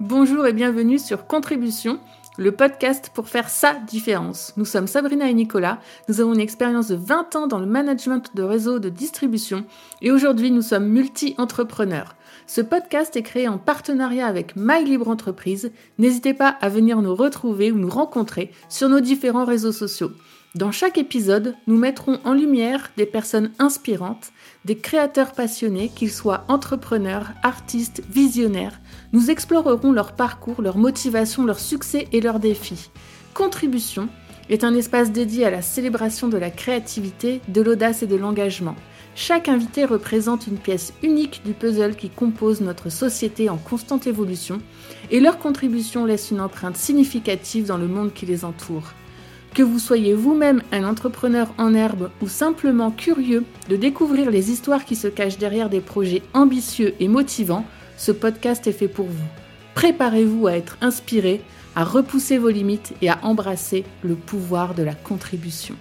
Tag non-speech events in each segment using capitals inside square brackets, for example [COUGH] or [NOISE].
Bonjour et bienvenue sur Contribution, le podcast pour faire sa différence. Nous sommes Sabrina et Nicolas, nous avons une expérience de 20 ans dans le management de réseaux de distribution et aujourd'hui nous sommes multi-entrepreneurs. Ce podcast est créé en partenariat avec My Libre Entreprise. N'hésitez pas à venir nous retrouver ou nous rencontrer sur nos différents réseaux sociaux. Dans chaque épisode, nous mettrons en lumière des personnes inspirantes, des créateurs passionnés, qu'ils soient entrepreneurs, artistes, visionnaires. Nous explorerons leur parcours, leur motivation, leurs succès et leurs défis. Contribution est un espace dédié à la célébration de la créativité, de l'audace et de l'engagement. Chaque invité représente une pièce unique du puzzle qui compose notre société en constante évolution et leur contribution laisse une empreinte significative dans le monde qui les entoure. Que vous soyez vous-même un entrepreneur en herbe ou simplement curieux de découvrir les histoires qui se cachent derrière des projets ambitieux et motivants, ce podcast est fait pour vous. Préparez-vous à être inspiré, à repousser vos limites et à embrasser le pouvoir de la contribution.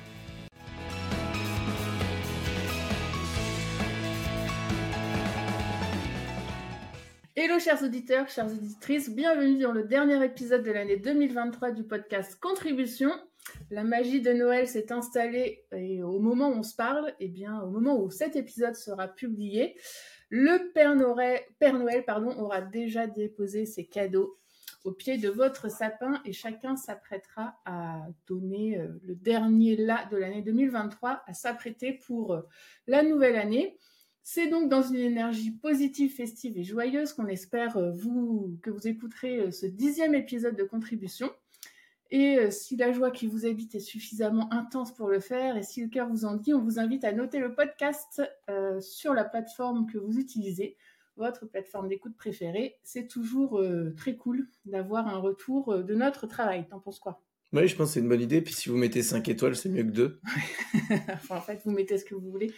Hello chers auditeurs, chères auditrices, bienvenue dans le dernier épisode de l'année 2023 du podcast Contribution la magie de Noël s'est installée et au moment où on se parle, eh bien, au moment où cet épisode sera publié, le Père Noël, pardon, aura déjà déposé ses cadeaux au pied de votre sapin et chacun s'apprêtera à donner euh, le dernier là de l'année 2023, à s'apprêter pour euh, la nouvelle année. C'est donc dans une énergie positive, festive et joyeuse qu'on espère euh, que vous écouterez ce dixième épisode de contribution. Et euh, si la joie qui vous habite est suffisamment intense pour le faire, et si le cœur vous en dit, on vous invite à noter le podcast euh, sur la plateforme que vous utilisez, votre plateforme d'écoute préférée. C'est toujours euh, très cool d'avoir un retour de notre travail. T'en penses quoi? Oui, je pense que c'est une bonne idée. Puis si vous mettez 5 étoiles, c'est mieux que 2. [LAUGHS] enfin, en fait, vous mettez ce que vous voulez.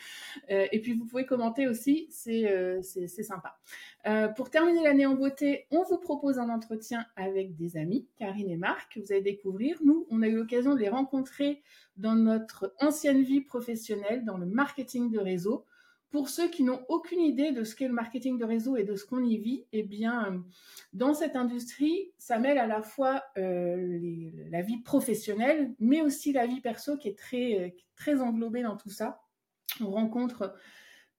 Euh, et puis, vous pouvez commenter aussi, c'est euh, sympa. Euh, pour terminer l'année en beauté, on vous propose un entretien avec des amis, Karine et Marc, que vous allez découvrir. Nous, on a eu l'occasion de les rencontrer dans notre ancienne vie professionnelle, dans le marketing de réseau. Pour ceux qui n'ont aucune idée de ce qu'est le marketing de réseau et de ce qu'on y vit, eh bien, dans cette industrie, ça mêle à la fois euh, la vie professionnelle, mais aussi la vie perso qui est très, euh, très englobée dans tout ça. On rencontre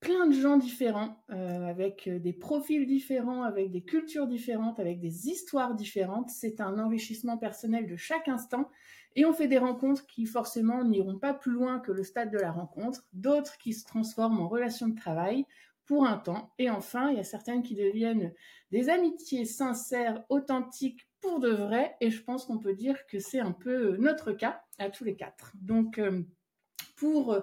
plein de gens différents, euh, avec des profils différents, avec des cultures différentes, avec des histoires différentes. C'est un enrichissement personnel de chaque instant. Et on fait des rencontres qui forcément n'iront pas plus loin que le stade de la rencontre, d'autres qui se transforment en relations de travail pour un temps. Et enfin, il y a certaines qui deviennent des amitiés sincères, authentiques pour de vrai. Et je pense qu'on peut dire que c'est un peu notre cas à tous les quatre. Donc, euh, pour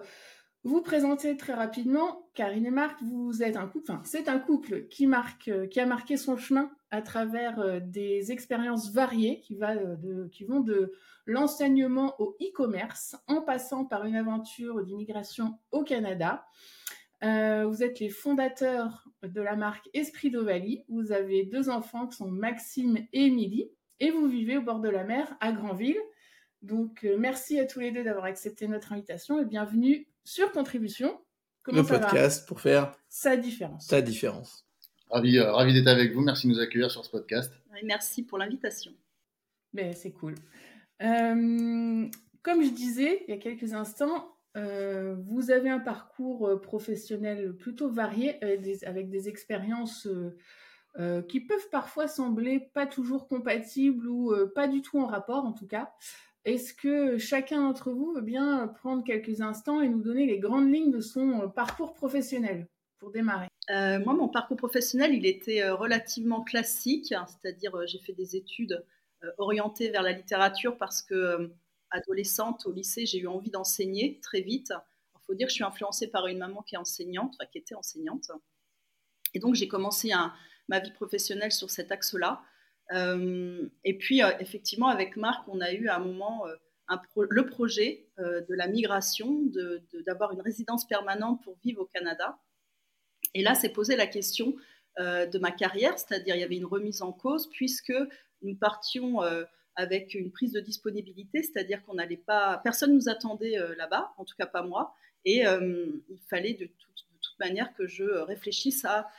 vous présenter très rapidement, Karine et Marc, vous êtes un couple, c'est un couple qui, marque, qui a marqué son chemin à travers euh, des expériences variées qui, va de, vont de l'enseignement au e-commerce, en passant par une aventure d'immigration au Canada. Euh, vous êtes les fondateurs de la marque Esprit d'Ovalie. Vous avez deux enfants qui sont Maxime et Émilie. Et vous vivez au bord de la mer à Granville. Donc, euh, merci à tous les deux d'avoir accepté notre invitation et bienvenue sur Contribution. Comment Le podcast pour faire sa différence. Sa différence. Ravi, euh, ravi d'être avec vous. Merci de nous accueillir sur ce podcast. merci pour l'invitation. Ben, c'est cool. Euh, comme je disais il y a quelques instants, euh, vous avez un parcours professionnel plutôt varié avec des, expériences qui peuvent parfois sembler pas toujours compatibles ou pas du tout en rapport en tout cas. Est-ce que chacun d'entre vous veut bien prendre quelques instants et nous donner les grandes lignes de son parcours professionnel pour démarrer? Moi, mon parcours professionnel, il était relativement classique, hein, c'est-à-dire j'ai fait des études euh, orientée vers la littérature parce que euh, adolescente au lycée, j'ai eu envie d'enseigner très vite. Il faut dire que je suis influencée par une maman qui est enseignante, enfin, qui était enseignante. Et donc j'ai commencé ma vie professionnelle sur cet axe-là. Euh, et puis effectivement avec Marc, on a eu à un moment le projet de la migration, d'avoir une résidence permanente pour vivre au Canada. Et là, c'est posé la question de ma carrière, c'est-à-dire il y avait une remise en cause puisque nous partions euh, avec une prise de disponibilité, c'est-à-dire qu'on n'allait pas, personne nous attendait euh, là-bas, en tout cas pas moi, et euh, il fallait de, toute manière que je réfléchisse à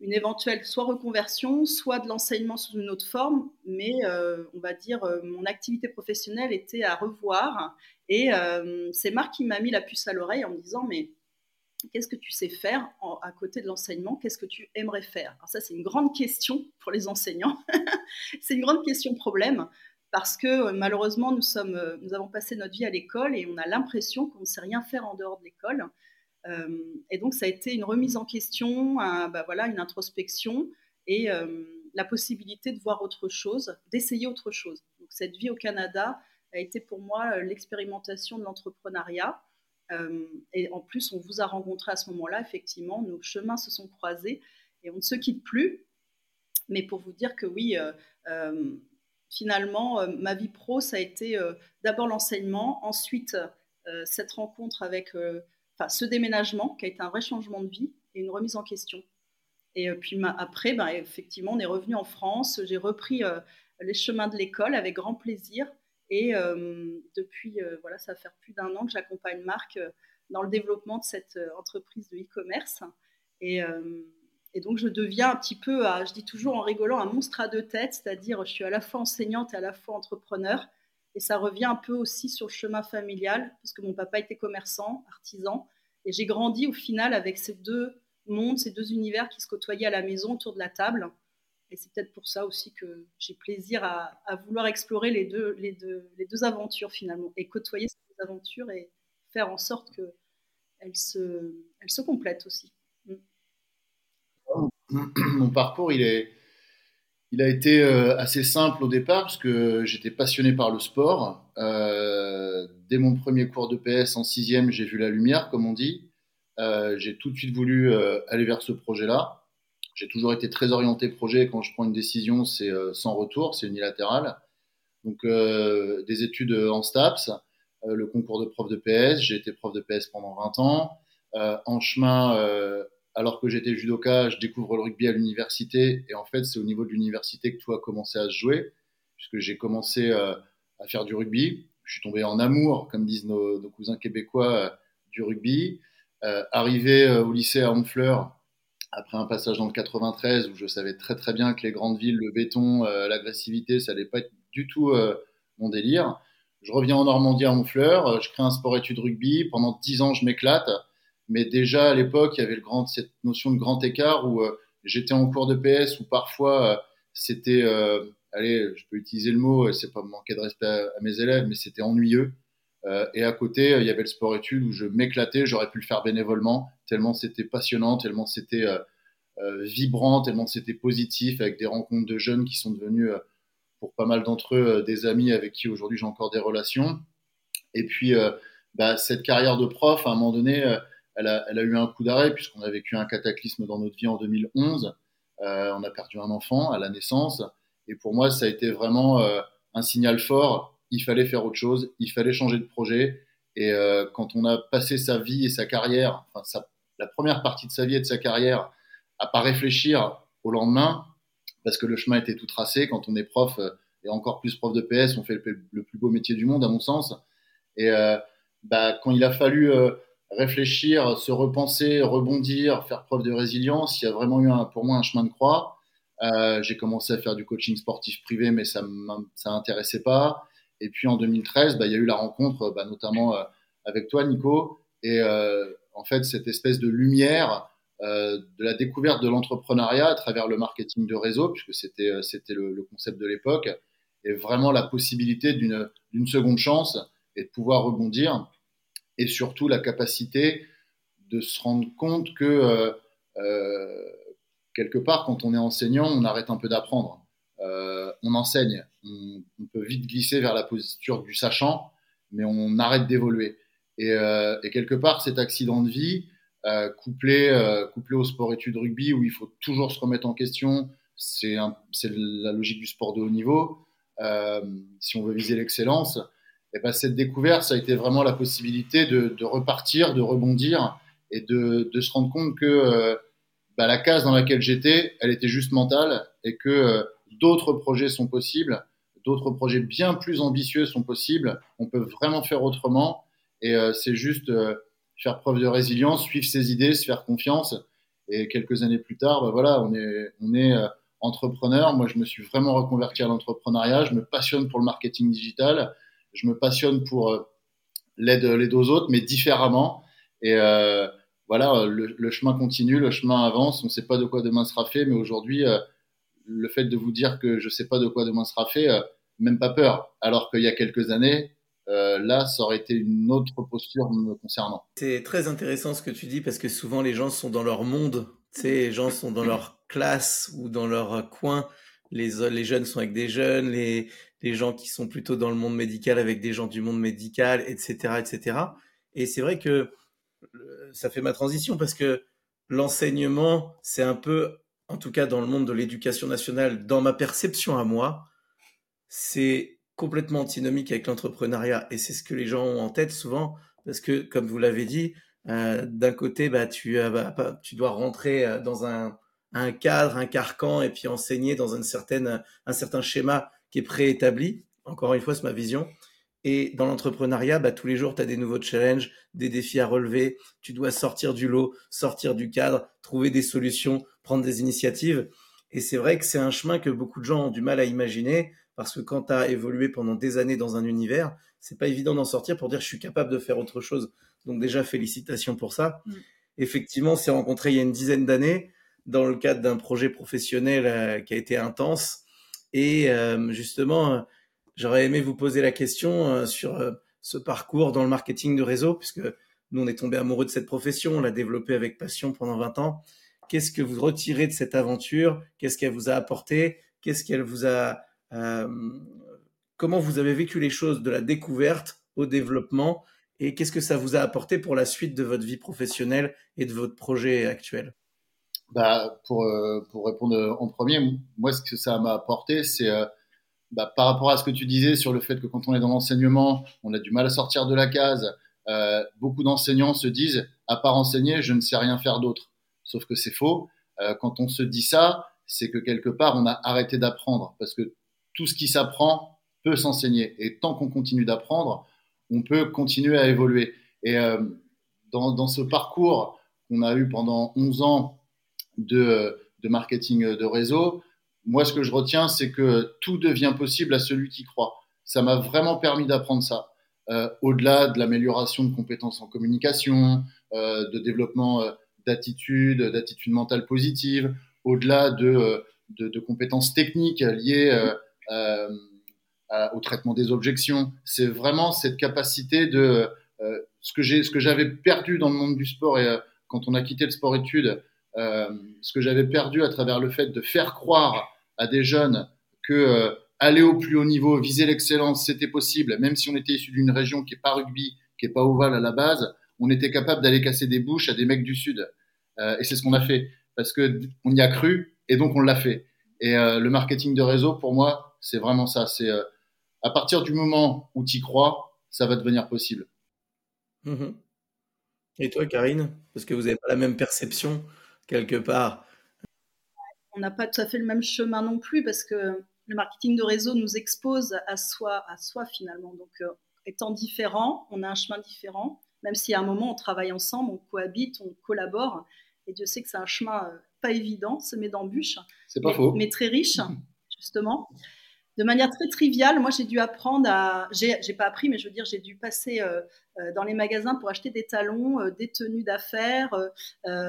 une éventuelle soit reconversion, soit de l'enseignement sous une autre forme, mais on va dire mon activité professionnelle était à revoir. Et c'est Marc qui m'a mis la puce à l'oreille en me disant mais qu'est-ce que tu sais faire à côté de l'enseignement? Qu'est-ce que tu aimerais faire? Alors ça, c'est une grande question pour les enseignants. [LAUGHS] c'est une grande question problème parce que euh, malheureusement, nous, sommes, euh, nous avons passé notre vie à l'école et on a l'impression qu'on ne sait rien faire en dehors de l'école. Euh, et donc, ça a été une remise en question, bah voilà, une introspection et la possibilité de voir autre chose, d'essayer autre chose. Donc, cette vie au Canada a été pour moi l'expérimentation de l'entrepreneuriat. et en plus, on vous a rencontré à ce moment-là, effectivement, nos chemins se sont croisés et on ne se quitte plus. Mais pour vous dire que oui, finalement, euh, ma vie pro, ça a été euh, d'abord l'enseignement, ensuite euh, cette rencontre avec, enfin, ce déménagement qui a été un vrai changement de vie et une remise en question. Et puis après, ben, effectivement, on est revenu en France. J'ai repris les chemins de l'école avec grand plaisir. Et depuis, voilà, ça va faire plus d'un an que j'accompagne Marc dans le développement de cette entreprise de e-commerce. Et, et donc, je deviens un petit peu, je dis toujours en rigolant, un monstre à deux têtes, c'est-à-dire je suis à la fois enseignante et à la fois entrepreneur. Et ça revient un peu aussi sur le chemin familial, parce que mon papa était commerçant, artisan. Et j'ai grandi au final avec ces deux mondes, ces deux univers qui se côtoyaient à la maison autour de la table. Et c'est peut-être pour ça aussi que j'ai plaisir à, vouloir explorer les deux, les, deux, les deux aventures finalement, et côtoyer ces aventures et faire en sorte qu'elles se, elles se complètent aussi. mon parcours, il, est, il a été euh, assez simple au départ parce que j'étais passionné par le sport. Euh, dès mon premier cours de PS en sixième, j'ai vu la lumière, comme on dit. Euh, j'ai tout de suite voulu aller vers ce projet-là. J'ai toujours été très orienté projet. Quand je prends une décision, c'est sans retour, c'est unilatéral. Donc, des études en STAPS, le concours de prof de PS. J'ai été prof de PS pendant 20 ans. en chemin, alors que j'étais judoka, je découvre le rugby à l'université. Et en fait, c'est au niveau de l'université que tout a commencé à se jouer, puisque j'ai commencé euh, à faire du rugby. Je suis tombé en amour, comme disent nos, cousins québécois, euh, du rugby. Euh, arrivé au lycée à Honfleur, après un passage dans le 93, où je savais très très bien que les grandes villes, le béton, l'agressivité, ça n'allait pas être du tout mon délire. Je reviens en Normandie à Honfleur, je crée un sport-études rugby. Pendant dix ans, je m'éclate. Mais déjà à l'époque, il y avait le grand, cette notion de grand écart où euh, j'étais en cours de PS où parfois euh, c'était, euh, allez, je peux utiliser le mot, c'est pas manquer de respect à, mes élèves, mais c'était ennuyeux. et à côté, il y avait le sport-études où je m'éclatais, j'aurais pu le faire bénévolement, tellement c'était passionnant, tellement c'était vibrant, tellement c'était positif, avec des rencontres de jeunes qui sont devenus, pour pas mal d'entre eux, des amis avec qui aujourd'hui j'ai encore des relations. Et puis, bah, cette carrière de prof, à un moment donné, elle a, eu un coup d'arrêt puisqu'on a vécu un cataclysme dans notre vie en 2011. Euh, on a perdu un enfant à la naissance. Et pour moi, ça a été vraiment euh, un signal fort. Il fallait faire autre chose, il fallait changer de projet. Et euh, quand on a passé sa vie et sa carrière, enfin la première partie de sa vie et de sa carrière, à pas réfléchir au lendemain, parce que le chemin était tout tracé. Quand on est prof, et encore plus prof de PS, on fait le, plus beau métier du monde, à mon sens. Et bah, quand il a fallu réfléchir, se repenser, rebondir, faire preuve de résilience. Il y a vraiment eu un, pour moi un chemin de croix. Euh, j'ai commencé à faire du coaching sportif privé, mais ça ça m'intéressait pas. Et puis en 2013, bah, il y a eu la rencontre, bah, notamment euh, avec toi, Nico, et euh, en fait cette espèce de lumière euh, de la découverte de l'entrepreneuriat à travers le marketing de réseau, puisque c'était euh, c'était le, le, concept de l'époque, et vraiment la possibilité d'une d'une seconde chance et de pouvoir rebondir et surtout la capacité de se rendre compte que euh, euh, quelque part, quand on est enseignant, on arrête un peu d'apprendre. Euh, on enseigne, on, peut vite glisser vers la posture du sachant, mais on arrête d'évoluer. Et, quelque part, cet accident de vie, couplé, couplé au sport-études rugby, où il faut toujours se remettre en question, c'est la logique du sport de haut niveau. si on veut viser l'excellence, et ben, cette découverte, ça a été vraiment la possibilité de, de repartir, de rebondir et de, de se rendre compte que euh, bah, la case dans laquelle j'étais, elle était juste mentale et que euh, d'autres projets sont possibles, d'autres projets bien plus ambitieux sont possibles. On peut vraiment faire autrement et euh, c'est juste faire preuve de résilience, suivre ses idées, se faire confiance Et quelques années plus tard, bah voilà, on est, on est entrepreneur. Moi, je me suis vraiment reconverti à l'entrepreneuriat. Je me passionne pour le marketing digital. Je me passionne pour l'aide, l'aide aux autres, mais différemment. Et voilà, le, chemin continue, le chemin avance. On ne sait pas de quoi demain sera fait, mais aujourd'hui, le fait de vous dire que je ne sais pas de quoi demain sera fait, euh, même pas peur. Alors qu'il y a quelques années, euh, là, ça aurait été une autre posture me concernant. C'est très intéressant ce que tu dis parce que souvent les gens sont dans leur monde, les gens sont dans leur classe ou dans leur coin. Les, jeunes sont avec des jeunes, les, les gens qui sont plutôt dans le monde médical avec des gens du monde médical, etc., etc. Et c'est vrai que ça fait ma transition parce que l'enseignement, c'est un peu en tout cas dans le monde de l'éducation nationale, dans ma perception à moi, c'est complètement antinomique avec l'entrepreneuriat. Et c'est ce que les gens ont en tête souvent, parce que, comme vous l'avez dit, euh, d'un côté, bah, tu, bah, tu dois rentrer euh, dans un, un, cadre, un carcan, et puis enseigner dans une certaine, un certain schéma qui est préétabli. Encore une fois, c'est ma vision. Et dans l'entrepreneuriat, bah, tous les jours, tu as des nouveaux challenges, des défis à relever. Tu dois sortir du lot, sortir du cadre, trouver des solutions, prendre des initiatives. Et c'est vrai que c'est un chemin que beaucoup de gens ont du mal à imaginer parce que quand tu as évolué pendant des années dans un univers, c'est pas évident d'en sortir pour dire je suis capable de faire autre chose. Donc déjà félicitations pour ça. Mm. Effectivement, on s'est rencontré il y a une dizaine d'années dans le cadre d'un projet professionnel euh, qui a été intense. Et euh, justement J'aurais aimé vous poser la question euh, sur euh, ce parcours dans le marketing de réseau, puisque nous, on est tombé amoureux de cette profession, on l'a développée avec passion pendant 20 ans. Qu'est-ce que vous retirez de cette aventure? Qu'est-ce qu'elle vous a apporté? Qu'est-ce qu'elle vous a... Euh, comment vous avez vécu les choses de la découverte au développement? Et qu'est-ce que ça vous a apporté pour la suite de votre vie professionnelle et de votre projet actuel? Bah, pour, pour répondre en premier, moi, ce que ça m'a apporté, c'est bah, par rapport à ce que tu disais sur le fait que quand on est dans l'enseignement, on a du mal à sortir de la case, euh, beaucoup d'enseignants se disent, à part enseigner, je ne sais rien faire d'autre. Sauf que c'est faux. Euh, quand on se dit ça, c'est que quelque part, on a arrêté d'apprendre. Parce que tout ce qui s'apprend peut s'enseigner. Et tant qu'on continue d'apprendre, on peut continuer à évoluer. Et euh, dans, dans, ce parcours qu'on a eu pendant 11 ans de, de marketing de réseau, moi, ce que je retiens, c'est que tout devient possible à celui qui croit. Ça m'a vraiment permis d'apprendre ça. Euh, au-delà de l'amélioration de compétences en communication, euh, de développement euh, d'attitude, d'attitude mentale positive, au-delà de, compétences techniques liées au traitement des objections. C'est vraiment cette capacité de ce que j'avais perdu dans le monde du sport et quand on a quitté le sport études, ce que j'avais perdu à travers le fait de faire croire à des jeunes que euh, aller au plus haut niveau, viser l'excellence, c'était possible, même si on était issu d'une région qui est pas rugby, qui est pas ovale à la base, on était capable d'aller casser des bouches à des mecs du sud. Euh, et c'est ce qu'on a fait parce que on y a cru et donc on l'a fait. Et euh, le marketing de réseau, pour moi, c'est vraiment ça. C'est à partir du moment où tu crois, ça va devenir possible. Mmh et toi, Karine, parce que vous n'avez pas la même perception quelque part on n'a pas tout à fait le même chemin non plus parce que le marketing de réseau nous expose à soi, à soi finalement. Donc, euh, étant différents, on a un chemin différent, même si à un moment on travaille ensemble, on cohabite, on collabore. Et Dieu sait que c'est un chemin euh, pas évident, semé d'embûches, c'est pas faux, mais très riche [LAUGHS] justement de manière très triviale, moi j'ai dû apprendre à. J'ai pas appris, mais je veux dire, j'ai dû passer euh, euh, dans les magasins pour acheter des talons, euh, des tenues d'affaires,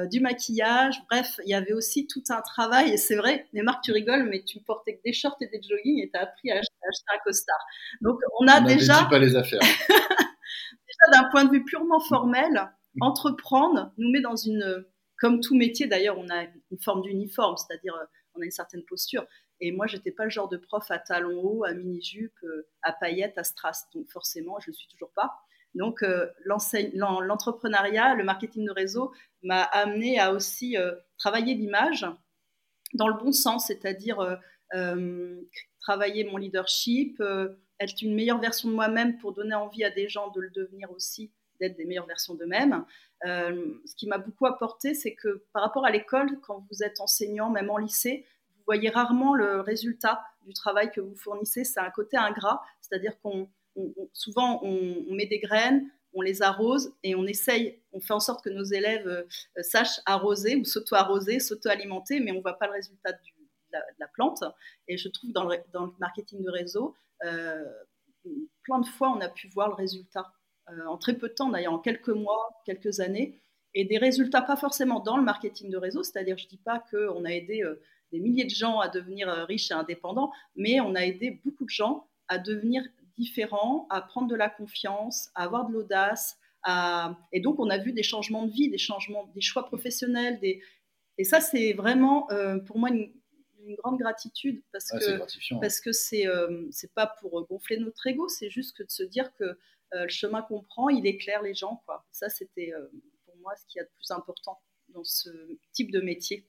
du maquillage. Bref, il y avait aussi tout un travail. Et c'est vrai, mais Marc, tu rigoles, mais tu portais que des shorts et des joggings et tu as appris à acheter, un costard. Donc on a déjà. pas les affaires. [LAUGHS] déjà d'un point de vue purement formel, entreprendre nous met dans une. Comme tout métier d'ailleurs, on a une forme d'uniforme, c'est-à-dire on a une certaine posture. Et moi, j'étais pas le genre de prof à talons hauts, à mini-jupe, euh, à paillettes, à strass. Donc forcément, je ne le suis toujours pas. Donc euh, l'entrepreneuriat, le marketing de réseau m'a amené à aussi euh, travailler l'image dans le bon sens, c'est-à-dire travailler mon leadership, être une meilleure version de moi-même pour donner envie à des gens de le devenir aussi, d'être des meilleures versions d'eux-mêmes. ce qui m'a beaucoup apporté, c'est que par rapport à l'école, quand vous êtes enseignant, même en lycée, voyez rarement le résultat du travail que vous fournissez. C'est un côté ingrat, c'est-à-dire qu'on souvent on, met des graines, on les arrose et on essaye, on fait en sorte que nos élèves sachent arroser ou s'auto-arroser, s'auto-alimenter, mais on ne voit pas le résultat de, la, plante. Et je trouve dans le, marketing de réseau, plein de fois, on a pu voir le résultat. en très peu de temps, d'ailleurs, en quelques mois, quelques années, et des résultats pas forcément dans le marketing de réseau, c'est-à-dire je ne dis pas qu'on a aidé euh, des milliers de gens à devenir euh, riches et indépendants, mais on a aidé beaucoup de gens à devenir différents, à prendre de la confiance, à avoir de l'audace. À... Et donc, on a vu des changements de vie, des changements, des choix professionnels. Des... Et ça, c'est vraiment euh, pour moi une, grande gratitude parce que parce que c'est c'est pas pour gonfler notre ego, c'est juste que de se dire que le chemin qu'on prend, il éclaire les gens. Quoi. Ça, c'était moi ce qu'il y a de plus important dans ce type de métier.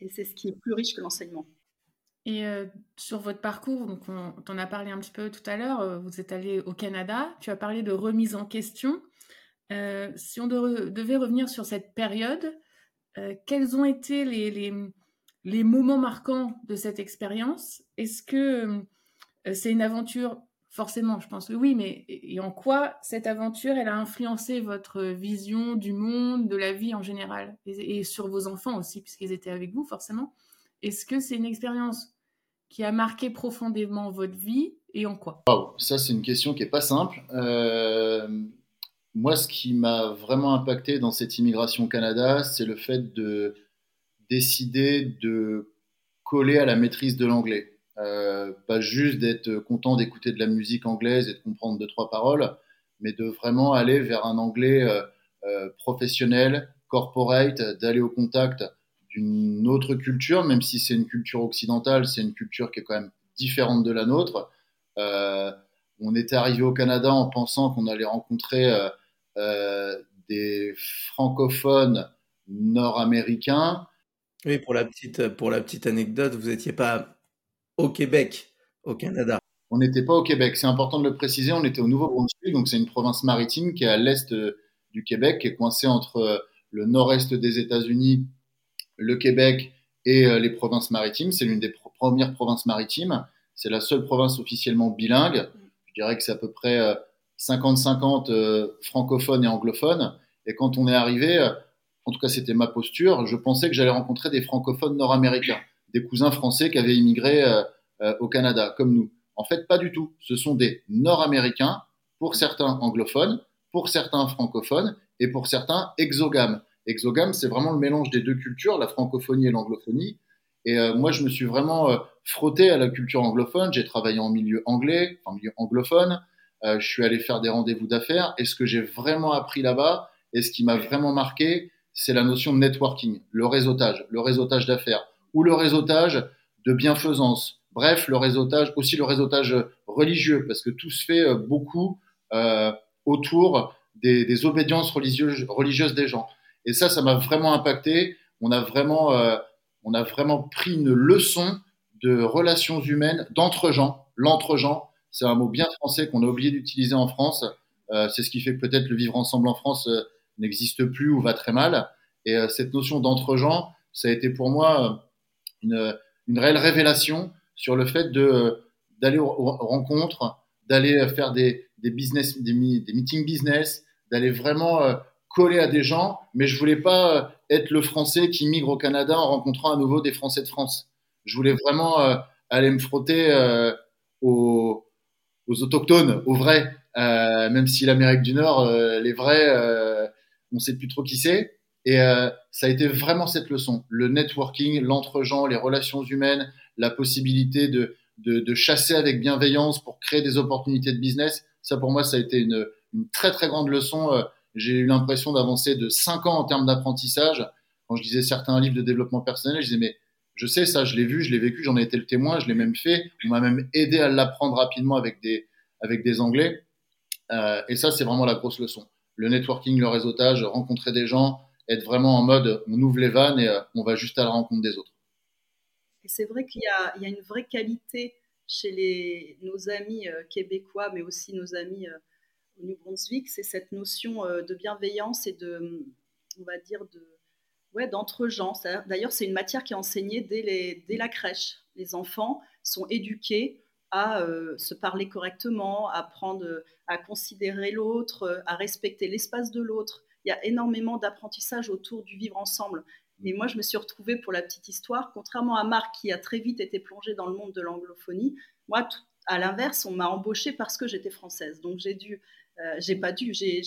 Et c'est ce qui est plus riche que l'enseignement. Et euh, sur votre parcours, donc on, en a parlé un petit peu tout à l'heure, euh, vous êtes allé au Canada, tu as parlé de remise en question. Euh, si on devait revenir sur cette période, quels ont été les, moments marquants de cette expérience? Est-ce que c'est une aventure Forcément, je pense que oui, mais et en quoi cette aventure, elle a influencé votre vision du monde, de la vie en général, et, sur vos enfants aussi, puisqu'ils étaient avec vous, forcément. Est-ce que c'est une expérience qui a marqué profondément votre vie, et en quoi? Ça, c'est une question qui n'est pas simple. Euh, moi, ce qui m'a vraiment impacté dans cette immigration au Canada, c'est le fait de décider de coller à la maîtrise de l'anglais. Euh, pas juste d'être content d'écouter de la musique anglaise et de comprendre deux trois paroles, mais de vraiment aller vers un anglais euh, euh, professionnel, corporate, d'aller au contact d'une autre culture, même si c'est une culture occidentale, c'est une culture qui est quand même différente de la nôtre. on était arrivé au Canada en pensant qu'on allait rencontrer des francophones nord-américains. Oui, pour la petite, pour la petite anecdote, vous n'étiez pas au Québec, au Canada. On n'était pas au Québec, c'est important de le préciser, on était au Nouveau-Brunswick, donc c'est une province maritime qui est à l'est euh, du Québec, qui est coincée entre euh, le nord-est des États-Unis, le Québec et euh, les provinces maritimes. C'est l'une des premières provinces maritimes. C'est la seule province officiellement bilingue. Je dirais que c'est à peu près 50-50 francophones et anglophones. Et quand on est arrivé, en tout cas c'était ma posture, je pensais que j'allais rencontrer des francophones nord-américains des cousins français qui avaient immigré euh, euh, au Canada, comme nous. En fait, pas du tout. Ce sont des Nord-Américains, pour certains anglophones, pour certains francophones et pour certains exogames. Exogame, c'est vraiment le mélange des deux cultures, la francophonie et l'anglophonie. Et euh, moi, je me suis vraiment frotté à la culture anglophone. J'ai travaillé en milieu anglais, en milieu anglophone. je suis allé faire des rendez-vous d'affaires. Et ce que j'ai vraiment appris là-bas, et ce qui m'a vraiment marqué, c'est la notion de networking, le réseautage, le réseautage d'affaires ou le réseautage de bienfaisance. Bref, le réseautage, aussi le réseautage religieux, parce que tout se fait euh, beaucoup euh, autour des, obédiences religieuses, religieuses des gens. Et ça, ça m'a vraiment impacté. On a vraiment, euh, on a vraiment pris une leçon de relations humaines, d'entre-gens. L'entre-gens, c'est un mot bien français qu'on a oublié d'utiliser en France. c'est ce qui fait que peut-être le vivre ensemble en France n'existe plus ou va très mal. Et cette notion d'entre-gens, ça a été pour moi une, réelle révélation sur le fait de d'aller aux, rencontres, d'aller faire des, business, des, meetings business, d'aller vraiment euh, coller à des gens, mais je voulais pas euh, être le Français qui migre au Canada en rencontrant à nouveau des Français de France. Je voulais vraiment euh, aller me frotter aux, autochtones, aux vrais, même si l'Amérique du Nord, les vrais, on sait plus trop qui c'est. Et euh, ça a été vraiment cette leçon, le networking, l'entre-gens, les relations humaines, la possibilité de, de, chasser avec bienveillance pour créer des opportunités de business. Ça, pour moi, ça a été une, une très, très grande leçon. Euh, j'ai eu l'impression d'avancer de 5 ans en termes d'apprentissage. Quand je disais certains livres de développement personnel, je disais, mais je sais ça, je l'ai vu, je l'ai vécu, j'en ai été le témoin, je l'ai même fait. On m'a même aidé à l'apprendre rapidement avec des, avec des Anglais. Euh, et ça, c'est vraiment la grosse leçon. Le networking, le réseautage, rencontrer des gens, être vraiment en mode on ouvre les vannes et euh, on va juste à la rencontre des autres. C'est vrai qu'il y, a, une vraie qualité chez nos amis euh, québécois, mais aussi nos amis euh, au New Brunswick, c'est cette notion de bienveillance et de, on va dire, de, ouais, d'entre-gens. D'ailleurs, c'est une matière qui est enseignée dès, la crèche. Les enfants sont éduqués à se parler correctement, à apprendre à considérer l'autre, à respecter l'espace de l'autre. Il y a énormément d'apprentissage autour du vivre ensemble. Et moi, je me suis retrouvée pour la petite histoire, contrairement à Marc qui a très vite été plongé dans le monde de l'anglophonie. Moi, à l'inverse, on m'a embauchée parce que j'étais française. Donc j'ai dû, euh, j'ai pas dû, j'ai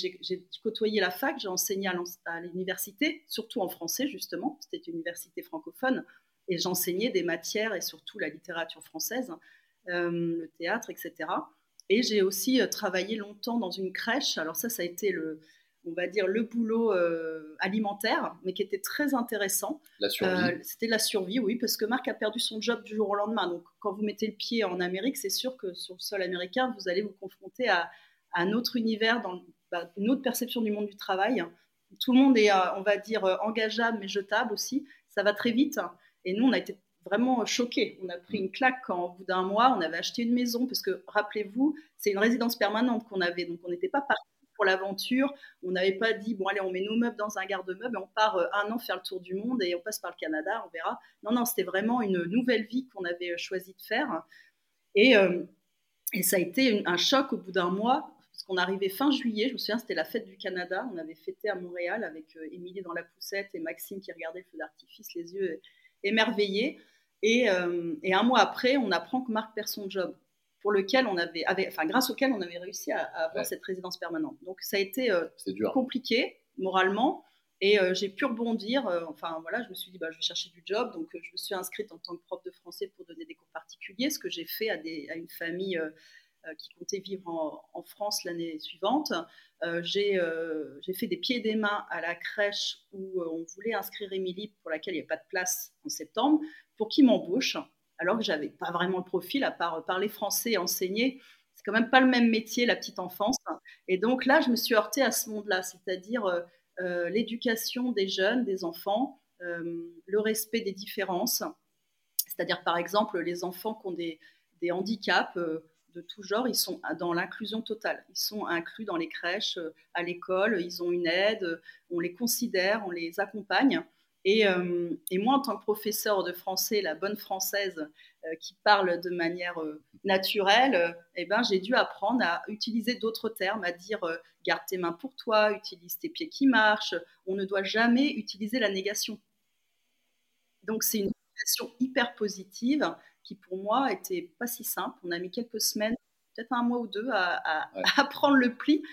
côtoyé la fac, j'ai enseigné à l'université, surtout en français justement. C'était une université francophone et j'enseignais des matières et surtout la littérature française, euh, le théâtre, etc. Et j'ai aussi euh, travaillé longtemps dans une crèche. Alors ça, ça a été le, on va dire, le boulot euh, alimentaire, mais qui était très intéressant. La survie. Euh, c'était la survie, oui, parce que Marc a perdu son job du jour au lendemain. Donc, quand vous mettez le pied en Amérique, c'est sûr que sur le sol américain, vous allez vous confronter à, un autre univers, dans, bah, une autre perception du monde du travail. Tout le monde est, euh, on va dire, engageable, mais jetable aussi. Ça va très vite. Et nous, on a été vraiment choqués. On a pris une claque quand, au bout d'un mois, on avait acheté une maison, parce que, rappelez-vous, c'est une résidence permanente qu'on avait, donc on n'était pas parti pour l'aventure. On n'avait pas dit, bon, allez, on met nos meubles dans un garde-meuble et on part euh, un an faire le tour du monde et on passe par le Canada, on verra. Non, non, c'était vraiment une nouvelle vie qu'on avait euh, choisi de faire. Et, euh, et ça a été un choc au bout d'un mois, parce qu'on arrivait fin juillet, je me souviens, c'était la fête du Canada. On avait fêté à Montréal avec Émilie dans la poussette et Maxime qui regardait le feu d'artifice, les yeux émerveillés. Et, et, un mois après, on apprend que Marc perd son job pour lequel on avait, enfin, grâce auquel on avait réussi à, avoir cette résidence permanente. Donc ça a été euh, compliqué moralement. Et euh, j'ai pu rebondir. Euh, enfin voilà, je me suis dit, bah, je vais chercher du job. Donc je me suis inscrite en tant que prof de français pour donner des cours particuliers, ce que j'ai fait à, des, à, une famille qui comptait vivre en, France l'année suivante. j'ai fait des pieds et des mains à la crèche où on voulait inscrire Émilie, pour laquelle il n'y avait pas de place en septembre, pour qu'il m'embauche alors que j'avais pas vraiment le profil à part parler français et enseigner. C'est quand même pas le même métier, la petite enfance. Et donc là, je me suis heurtée à ce monde-là, c'est-à-dire euh, euh, l'éducation des jeunes, des enfants, euh, le respect des différences. C'est-à-dire, par exemple, les enfants qui ont des handicaps de tout genre, ils sont dans l'inclusion totale. Ils sont inclus dans les crèches, à l'école, ils ont une aide, on les considère, on les accompagne. Euh, et, moi, en tant que professeur de français, la bonne française euh, qui parle de manière euh, naturelle, eh ben, j'ai dû apprendre à utiliser d'autres termes, à dire garde tes mains pour toi, utilise tes pieds qui marchent. On ne doit jamais utiliser la négation. Donc, c'est une situation hyper positive qui, pour moi, était pas si simple. On a mis quelques semaines, peut-être un mois ou deux, à, à [LAUGHS] prendre le pli.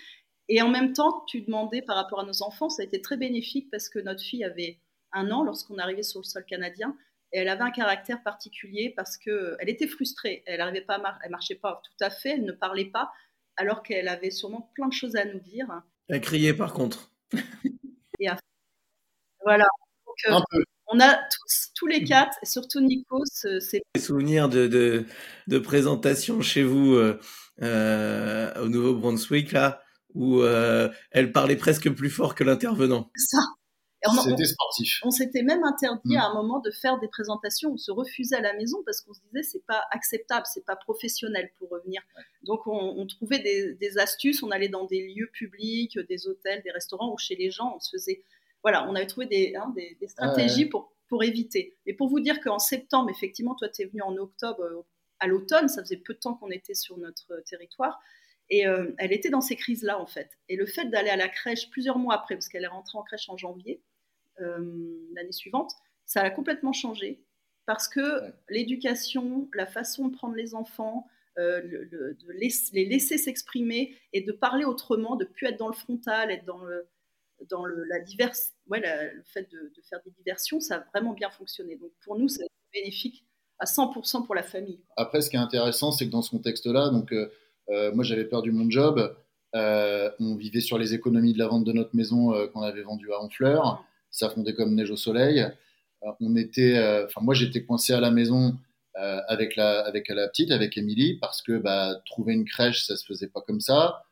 Et en même temps, tu demandais par rapport à nos enfants, ça a été très bénéfique parce que notre fille avait un an lorsqu'on arrivait sur le sol canadien. Et elle avait un caractère particulier parce qu'elle était frustrée. Elle arrivait pas, à elle marchait pas tout à fait, elle ne parlait pas, alors qu'elle avait sûrement plein de choses à nous dire. Elle criait par contre. [LAUGHS] et voilà. Euh, on a tous, tous les quatre, et surtout Nikos, c'est des souvenirs de, de, de, présentation chez vous euh, euh, au Nouveau-Brunswick là, où elle parlait presque plus fort que l'intervenant. Ça. C'était sportif. On s'était même interdit mm. à un moment de faire des présentations. On se refusait à la maison parce qu'on se disait c'est pas acceptable, c'est pas professionnel pour revenir. Donc on, trouvait des, astuces. On allait dans des lieux publics, des hôtels, des restaurants ou chez les gens. On se faisait, voilà, on avait trouvé des, hein, des, stratégies pour pour éviter. Et pour vous dire qu'en septembre, effectivement, toi tu es venu en octobre euh, à l'automne. Ça faisait peu de temps qu'on était sur notre territoire. Et euh, elle était dans ces crises-là, en fait. Et le fait d'aller à la crèche plusieurs mois après, parce qu'elle est rentrée en crèche en janvier, euh, l'année suivante, ça a complètement changé parce que l'éducation, la façon de prendre les enfants, euh, de les laisser s'exprimer et de parler autrement, de plus être dans le frontal, être dans le, dans le, la diverse, ouais, le fait de, faire des diversions, ça a vraiment bien fonctionné. Donc pour nous, c'est bénéfique à 100% pour la famille. Après, ce qui est intéressant, c'est que dans ce contexte-là, donc euh, moi j'avais perdu mon job, on vivait sur les économies de la vente de notre maison qu'on avait vendue à Honfleur ça fondait comme neige au soleil. Euh, on était, euh, enfin moi j'étais coincé à la maison euh, avec la avec la petite, avec Émilie, parce que bah, trouver une crèche ça se faisait pas comme ça.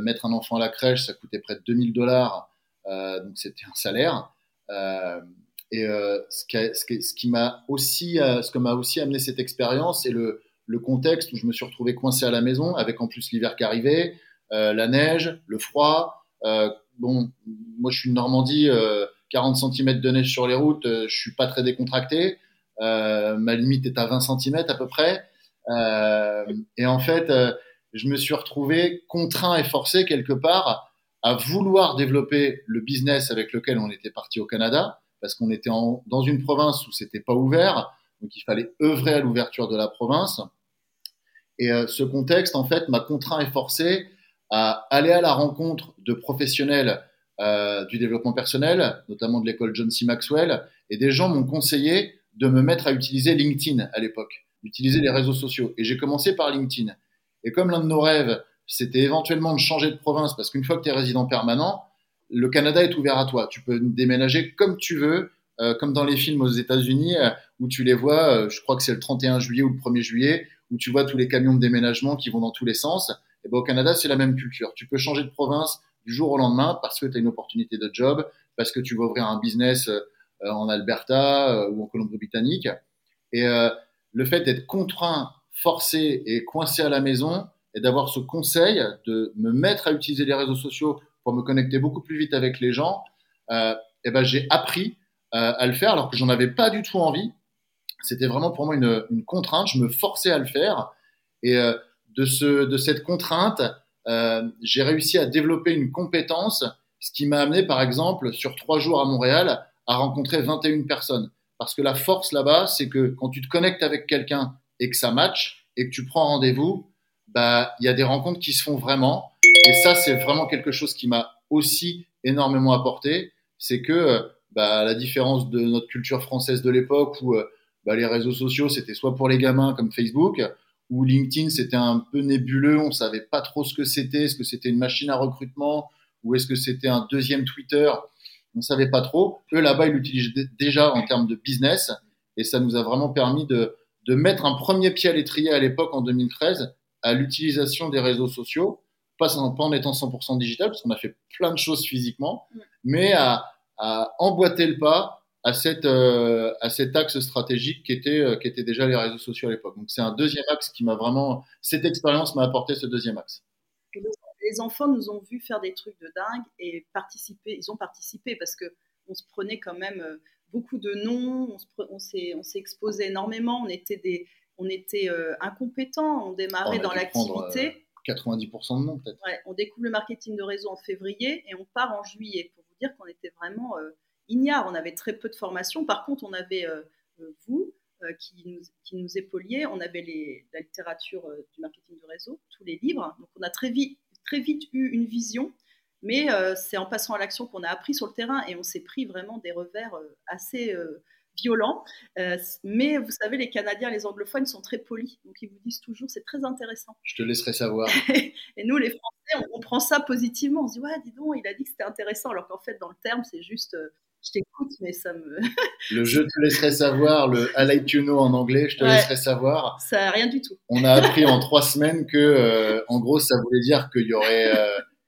mettre un enfant à la crèche ça coûtait près de 2000 dollars, donc c'était un salaire. et ce qui, m'a aussi, ce que m'a aussi amené cette expérience, c'est le, le contexte où je me suis retrouvé coincé à la maison, avec en plus l'hiver qui arrivait, la neige, le froid. bon, moi je suis de Normandie, 40 cm de neige sur les routes, euh, je suis pas très décontracté. Euh, ma limite est à 20 cm à peu près. et en fait, je me suis retrouvé contraint et forcé quelque part à vouloir développer le business avec lequel on était parti au Canada, parce qu'on était dans une province où c'était pas ouvert, donc il fallait œuvrer à l'ouverture de la province. Et euh, ce contexte, en fait, m'a contraint et forcé à aller à la rencontre de professionnels euh, du développement personnel, notamment de l'école John C. Maxwell, et des gens m'ont conseillé de me mettre à utiliser LinkedIn à l'époque, d'utiliser les réseaux sociaux. Et j'ai commencé par LinkedIn. Et comme l'un de nos rêves, c'était éventuellement de changer de province, parce qu'une fois que tu es résident permanent, le Canada est ouvert à toi. Tu peux déménager comme tu veux, euh, comme dans les films aux États-Unis, euh, où tu les vois, euh, je crois que c'est le 31 juillet ou le 1er juillet, où tu vois tous les camions de déménagement qui vont dans tous les sens. Et ben, au Canada, c'est la même culture. Tu peux changer de province du jour au lendemain parce que tu as une opportunité de job, parce que tu vas ouvrir un business en Alberta ou en Colombie-Britannique. Et le fait d'être contraint, forcé et coincé à la maison, et d'avoir ce conseil de me mettre à utiliser les réseaux sociaux pour me connecter beaucoup plus vite avec les gens, euh, et ben j'ai appris euh, à le faire alors que j'en avais pas du tout envie. C'était vraiment pour moi une, contrainte. Je me forçais à le faire et euh, de ce de cette contrainte, euh, j'ai réussi à développer une compétence, ce qui m'a amené par exemple sur trois jours à Montréal à rencontrer 21 personnes. Parce que la force là-bas, c'est que quand tu te connectes avec quelqu'un et que ça match et que tu prends rendez-vous, bah, il y a des rencontres qui se font vraiment. Et ça, c'est vraiment quelque chose qui m'a aussi énormément apporté. C'est que, bah, la différence de notre culture française de l'époque où euh, bah, les réseaux sociaux, c'était soit pour les gamins comme Facebook, ou LinkedIn, c'était un peu nébuleux, on savait pas trop ce que c'était, est-ce que c'était une machine à recrutement, ou est-ce que c'était un deuxième Twitter, on savait pas trop. Eux, là-bas, ils l'utilisent déjà en termes de business, et ça nous a vraiment permis de, de mettre un premier pied à l'étrier à l'époque en 2013 à l'utilisation des réseaux sociaux, pas en, pas en étant 100% digital, parce qu'on a fait plein de choses physiquement, mais à, à, emboîter le pas à, cette, euh, à cet axe stratégique qui était, euh, qui était déjà les réseaux sociaux à l'époque. Donc c'est un deuxième axe qui m'a vraiment, cette expérience m'a apporté ce deuxième axe. Les enfants nous ont vu faire des trucs de dingue et participer, ils ont participé parce que on se prenait quand même euh, beaucoup de noms, on s'est exposé énormément, on était des, on était euh, incompétents, on démarrait dans l'activité. 90% euh, de non, peut-être. on découvre le marketing de réseau en février et on part en juillet pour vous dire qu'on était vraiment euh, ignares. On avait très peu de formation. Par contre, on avait vous qui nous, qui, nous, épauliez. On avait les, la littérature du marketing de réseau, tous les livres. Donc, on a très vite, très vite eu une vision. Mais c'est en passant à l'action qu'on a appris sur le terrain et on s'est pris vraiment des revers assez violent. Euh, mais vous savez, les Canadiens, les anglophones sont très polis. Donc ils vous disent toujours, c'est très intéressant. Je te laisserai savoir. [LAUGHS] et nous, les Français, on, prend ça positivement. On se dit, ouais, dis donc, il a dit que c'était intéressant. Alors qu'en fait, dans le terme, c'est juste, euh, je t'écoute, mais ça me. [LAUGHS] le je te laisserai savoir, le I like you know en anglais, je te laisserai savoir. Ça n'a rien du tout. On a appris en trois semaines que, euh, en gros, ça voulait dire qu'il y aurait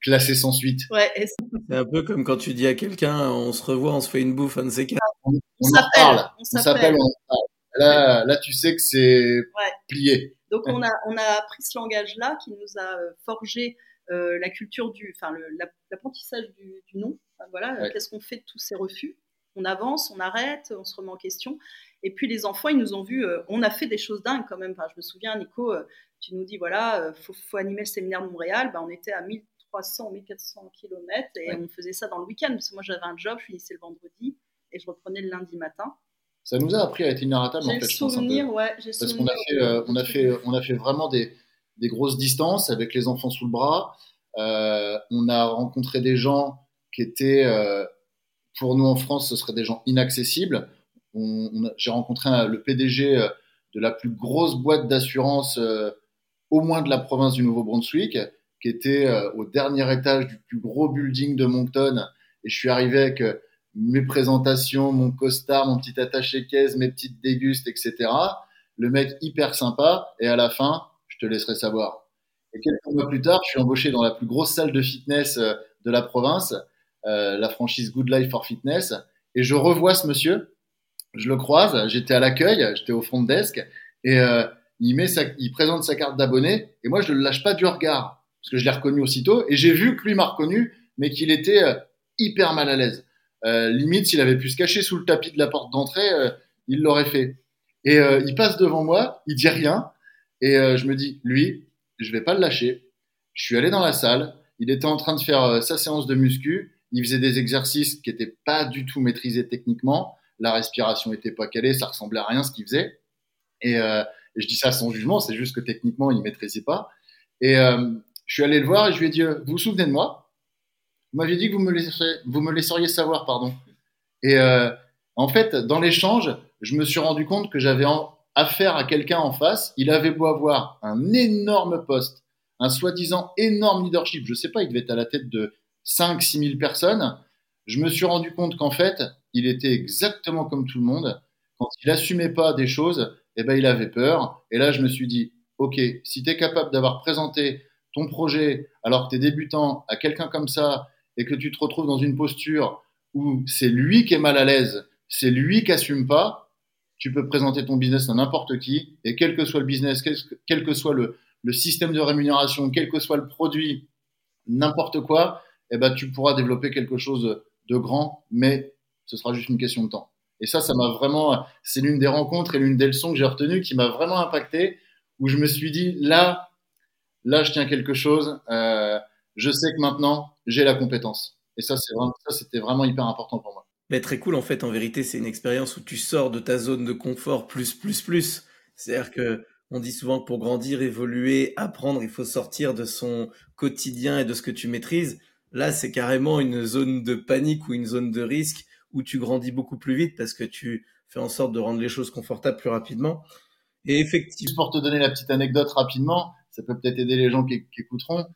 classé sans suite. Ouais, c'est un peu comme quand tu dis à quelqu'un, on se revoit, on se fait une bouffe, un de ces quatre. On, on, en parle, on s'appelle, on, parle. Là, là, tu sais que c'est plié. Donc on a, on a appris ce langage-là qui nous a euh, forgé euh, la culture du, enfin l'apprentissage du, du, nom. Voilà, qu'est-ce qu'on fait de tous ces refus? On avance, on arrête, on se remet en question. Et puis les enfants, ils nous ont vus. Euh, on a fait des choses dingues quand même. Enfin, je me souviens, Nico, tu nous dis voilà, faut, faut animer le séminaire de Montréal. Ben, on était à 1000 1300 1400 km et on faisait ça dans le week-end parce que moi j'avais un job, je finissais le vendredi et je reprenais le lundi matin. Ça nous a appris à être inarrêtable en fait. Souvenir, ouais, Parce qu'on a fait, euh, on a fait, on a fait vraiment des, des, grosses distances avec les enfants sous le bras. Euh, on a rencontré des gens qui étaient, euh, pour nous en France, ce seraient des gens inaccessibles. J'ai rencontré le PDG de la plus grosse boîte d'assurance, au moins de la province du Nouveau-Brunswick qui était euh, au dernier étage du plus gros building de Moncton. Et je suis arrivé avec euh, mes présentations, mon costard, mon petit attaché-caisse, mes petites dégustes, etc. Le mec hyper sympa. Et à la fin, je te laisserai savoir. Et quelques mois plus tard, je suis embauché dans la plus grosse salle de fitness euh, de la province, la franchise Good Life for Fitness. Et je revois ce monsieur. Je le croise. J'étais à l'accueil, j'étais au front desk. Et il, met il présente sa carte d'abonné. Et moi, je ne le lâche pas du regard parce que je l'ai reconnu aussitôt, et j'ai vu que lui m'a reconnu, mais qu'il était euh, hyper mal à l'aise. Euh, limite, s'il avait pu se cacher sous le tapis de la porte d'entrée, euh, il l'aurait fait. Et il passe devant moi, il dit rien, Et je me dis, lui, je vais pas le lâcher. Je suis allé dans la salle. Il était en train de faire sa séance de muscu. Il faisait des exercices qui étaient pas du tout maîtrisés techniquement. La respiration était pas calée, ça ressemblait à rien ce qu'il faisait. Et, et, je dis ça sans jugement, c'est juste que techniquement il maîtrisait pas. Et je suis allé le voir et je lui ai dit, vous vous souvenez de moi? Vous m'aviez dit que vous me, laisseriez, savoir, pardon. Et euh, en fait, dans l'échange, je me suis rendu compte que j'avais affaire à quelqu'un en face. Il avait beau avoir un énorme poste, un soi-disant énorme leadership. Je sais pas, il devait être à la tête de 5 6 000 personnes. Je me suis rendu compte qu'en fait, il était exactement comme tout le monde. Quand il assumait pas des choses, eh ben, il avait peur. Et là, je me suis dit, OK, si tu es capable d'avoir présenté ton projet alors que tu es débutant à quelqu'un comme ça et que tu te retrouves dans une posture où c'est lui qui est mal à l'aise, c'est lui qui assume pas, tu peux présenter ton business à n'importe qui et quel que soit le business, quel que soit le, système de rémunération, quel que soit le produit, n'importe quoi, eh ben, tu pourras développer quelque chose de grand, mais ce sera juste une question de temps. Et ça, ça m'a vraiment, c'est l'une des rencontres et l'une des leçons que j'ai retenues qui m'a vraiment impacté, où je me suis dit, là, là, je tiens quelque chose. Euh, je sais que maintenant, j'ai la compétence. Et ça, ça, c'était vraiment hyper important pour moi. Mais très cool, en fait, en vérité, c'est une expérience où tu sors de ta zone de confort plus, plus, plus. C'est-à-dire que on dit souvent que pour grandir, évoluer, apprendre, il faut sortir de son quotidien et de ce que tu maîtrises. Là, c'est carrément une zone de panique ou une zone de risque où tu grandis beaucoup plus vite parce que tu fais en sorte de rendre les choses confortables plus rapidement. Et effectivement. Pour te donner la petite anecdote rapidement, ça peut peut-être aider les gens qui, écouteront.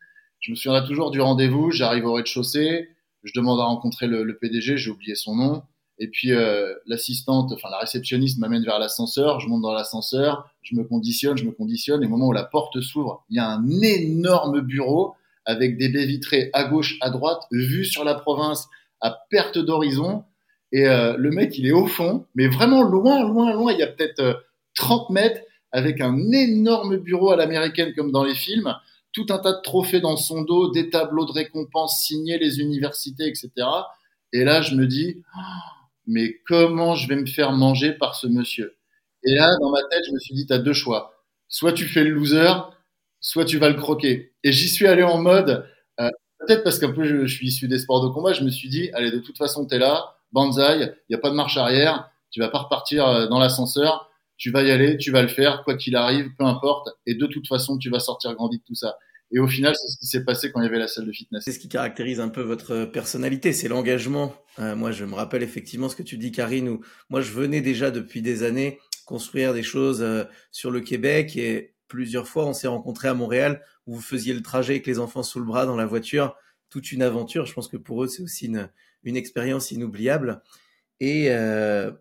Je me souviendrai toujours du rendez-vous. J'arrive au rez-de-chaussée, je demande à rencontrer le, PDG, j'ai oublié son nom. Et puis euh, l'assistante, enfin la réceptionniste m'amène vers l'ascenseur. Je monte dans l'ascenseur, je me conditionne, je me conditionne. Et au moment où la porte s'ouvre, il y a un énorme bureau avec des baies vitrées à gauche, à droite, vue sur la province à perte d'horizon. Et euh, le mec, il est au fond, mais vraiment loin, loin, loin. Il y a peut-être 30 euh, mètres avec un énorme bureau à l'américaine comme dans les films, tout un tas de trophées dans son dos, des tableaux de récompenses signés les universités, etc. Et là, je me dis, oh, mais comment je vais me faire manger par ce monsieur? Et là, dans ma tête, je me suis dit, tu as deux choix. Soit tu fais le loser, soit tu vas le croquer. Et j'y suis allé en mode, euh, peut-être parce qu'un peu je, suis issu des sports de combat, je me suis dit, allez, de toute façon, tu es là, banzai, il n'y a pas de marche arrière, tu vas pas repartir euh, dans l'ascenseur, tu vas y aller, tu vas le faire, quoi qu'il arrive, peu importe. Et de toute façon, tu vas sortir grandi de tout ça. Et au final, c'est ce qui s'est passé quand il y avait la salle de fitness. C'est ce qui caractérise un peu votre personnalité, c'est l'engagement. Euh, moi, je me rappelle effectivement ce que tu dis, Karine, où moi, je venais déjà depuis des années construire des choses euh, sur le Québec et plusieurs fois, on s'est rencontrés à Montréal où vous faisiez le trajet avec les enfants sous le bras dans la voiture, toute une aventure. Je pense que pour eux, c'est aussi une, expérience inoubliable. Et euh,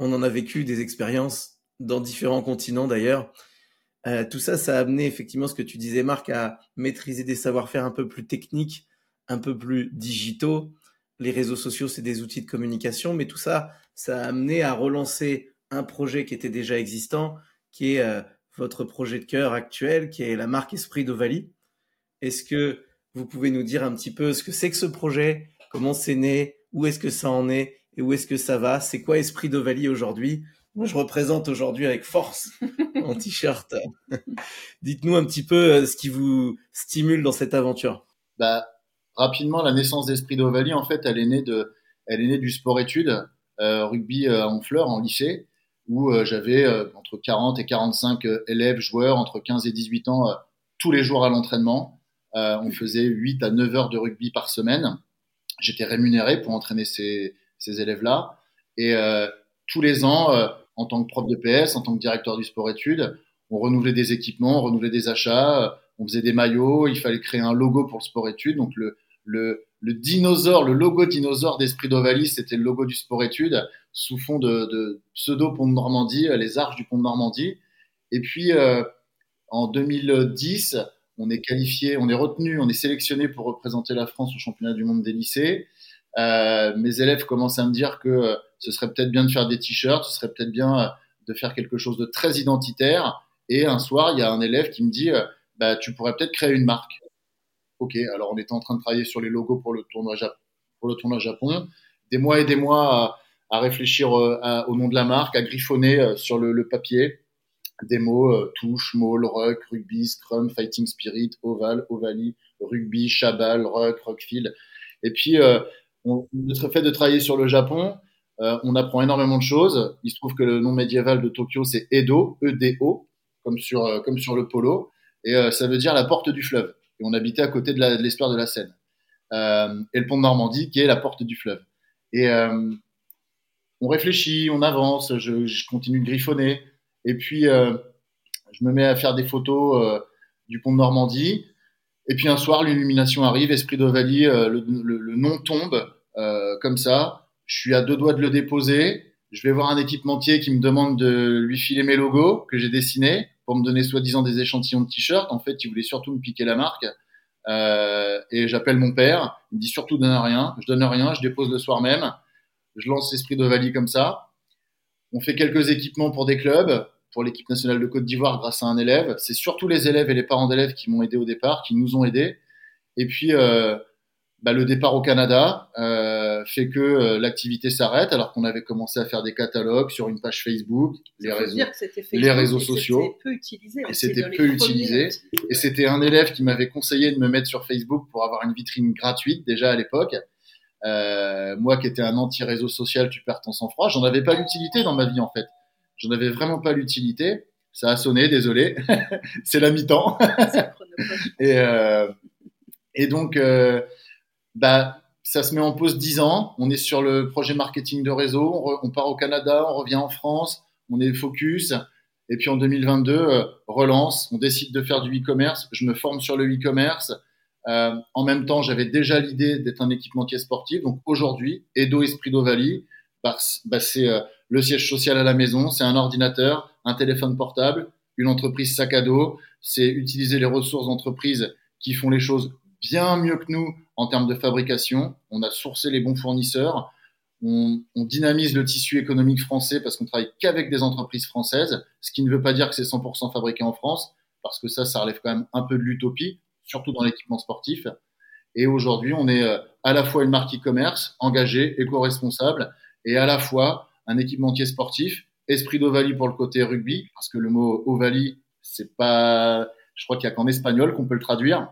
on en a vécu des expériences dans différents continents d'ailleurs. Euh, tout ça, ça a amené effectivement ce que tu disais, Marc, à maîtriser des savoir-faire un peu plus techniques, un peu plus digitaux. Les réseaux sociaux, c'est des outils de communication, mais tout ça, ça a amené à relancer un projet qui était déjà existant, qui est euh, votre projet de cœur actuel, qui est la marque Esprit d'Ovalie. Est-ce que vous pouvez nous dire un petit peu ce que c'est que ce projet, comment c'est né, où est-ce que ça en est et où est-ce que ça va? C'est quoi Esprit d'Ovalie aujourd'hui? Moi, je représente aujourd'hui avec force [LAUGHS] en t-shirt. [LAUGHS] Dites-nous un petit peu euh, ce qui vous stimule dans cette aventure. Bah, rapidement, la naissance d'Esprit d'Ovalie, en fait, elle est née de, elle est née du sport-études, euh, rugby euh, en fleurs, en lycée, où j'avais entre 40 et 45 élèves, joueurs, entre 15 et 18 ans, tous les jours à l'entraînement. on faisait 8 à 9 heures de rugby par semaine. J'étais rémunéré pour entraîner ces, ces élèves-là. Et tous les ans, en tant que prof de PS, en tant que directeur du sport-études. On renouvelait des équipements, on renouvelait des achats, on faisait des maillots, il fallait créer un logo pour le sport-études. Donc le, le, le dinosaure, le logo dinosaure d'Esprit d'Ovalie, c'était le logo du sport-études sous fond de, de, pseudo Pont de Normandie, euh, les arches du Pont de Normandie. Et puis euh, en 2010, on est qualifié, on est retenu, on est sélectionné pour représenter la France au championnat du monde des lycées. Euh, mes élèves commencent à me dire que ce serait peut-être bien de faire des t-shirts, ce serait peut-être bien euh, de faire quelque chose de très identitaire. Et un soir, il y a un élève qui me dit, euh, bah, tu pourrais peut-être créer une marque. Ok, alors on était en train de travailler sur les logos pour le tournoi, pour le tournoi Japon. Des mois et des mois à, réfléchir euh, au nom de la marque, à griffonner sur le, papier. des mots euh, touche, maul, ruck, rugby, scrum, fighting spirit, oval, ovalie, rugby, chabal, ruck, rockfield. Et puis, euh, le fait de travailler sur le Japon, euh, on apprend énormément de choses. Il se trouve que le nom médiéval de Tokyo, c'est Edo, E-D-O, comme sur, euh, comme sur le polo. Et euh, ça veut dire la porte du fleuve. Et on habitait à côté de l'espoir de, la Seine. et le pont de Normandie, qui est la porte du fleuve. Et on réfléchit, on avance, je, continue de griffonner. Et puis, je me mets à faire des photos du pont de Normandie. Et puis un soir, l'illumination arrive, Esprit d'Ovalie, le, nom tombe comme ça je suis à deux doigts de le déposer. Je vais voir un équipementier qui me demande de lui filer mes logos que j'ai dessinés pour me donner soi-disant des échantillons de t-shirts. En fait, il voulait surtout me piquer la marque. Euh, et j'appelle mon père. Il me dit surtout donne rien. Je donne rien. Je dépose le soir même. Je lance Esprit d'Ovalie comme ça. On fait quelques équipements pour des clubs, pour l'équipe nationale de Côte d'Ivoire grâce à un élève. C'est surtout les élèves et les parents d'élèves qui m'ont aidé au départ, qui nous ont aidés. Et puis, euh, bah, le départ au Canada euh, fait que euh, l'activité s'arrête alors qu'on avait commencé à faire des catalogues sur une page Facebook, les réseaux, les réseaux sociaux. Peu utilisé, et c'était peu utilisé. Et c'était un élève qui m'avait conseillé de me mettre sur Facebook pour avoir une vitrine gratuite déjà à l'époque. Euh, moi qui étais un anti-réseau social, tu perds ton sang-froid. J'en avais pas l'utilité dans ma vie en fait. J'en avais vraiment pas l'utilité. Ça a sonné, désolé. [LAUGHS] C'est la mi-temps. [LAUGHS] et, et donc, euh, bah, ça se met en pause 10 ans. On est sur le projet marketing de réseau. On, part au Canada, on revient en France, on est focus. Et puis en 2022, euh, relance. On décide de faire du e-commerce. Je me forme sur le e-commerce. Euh, en même temps, j'avais déjà l'idée d'être un équipementier sportif. Donc aujourd'hui, Edo Esprit d'Ovalie, bah, bah, c'est euh, le siège social à la maison, c'est un ordinateur, un téléphone portable, une entreprise sac à dos. C'est utiliser les ressources d'entreprise qui font les choses bien mieux que nous en termes de fabrication. On a sourcé les bons fournisseurs. On, on dynamise le tissu économique français parce qu'on travaille qu'avec des entreprises françaises, ce qui ne veut pas dire que c'est 100% fabriqué en France, parce que ça, ça relève quand même un peu de l'utopie, surtout dans l'équipement sportif. Et aujourd'hui, on est euh, à la fois une marque e-commerce engagée, éco-responsable, et à la fois un équipementier sportif, esprit d'Ovalie pour le côté rugby, parce que le mot Ovalie, c'est pas, je crois qu'il y a qu'en espagnol qu'on peut le traduire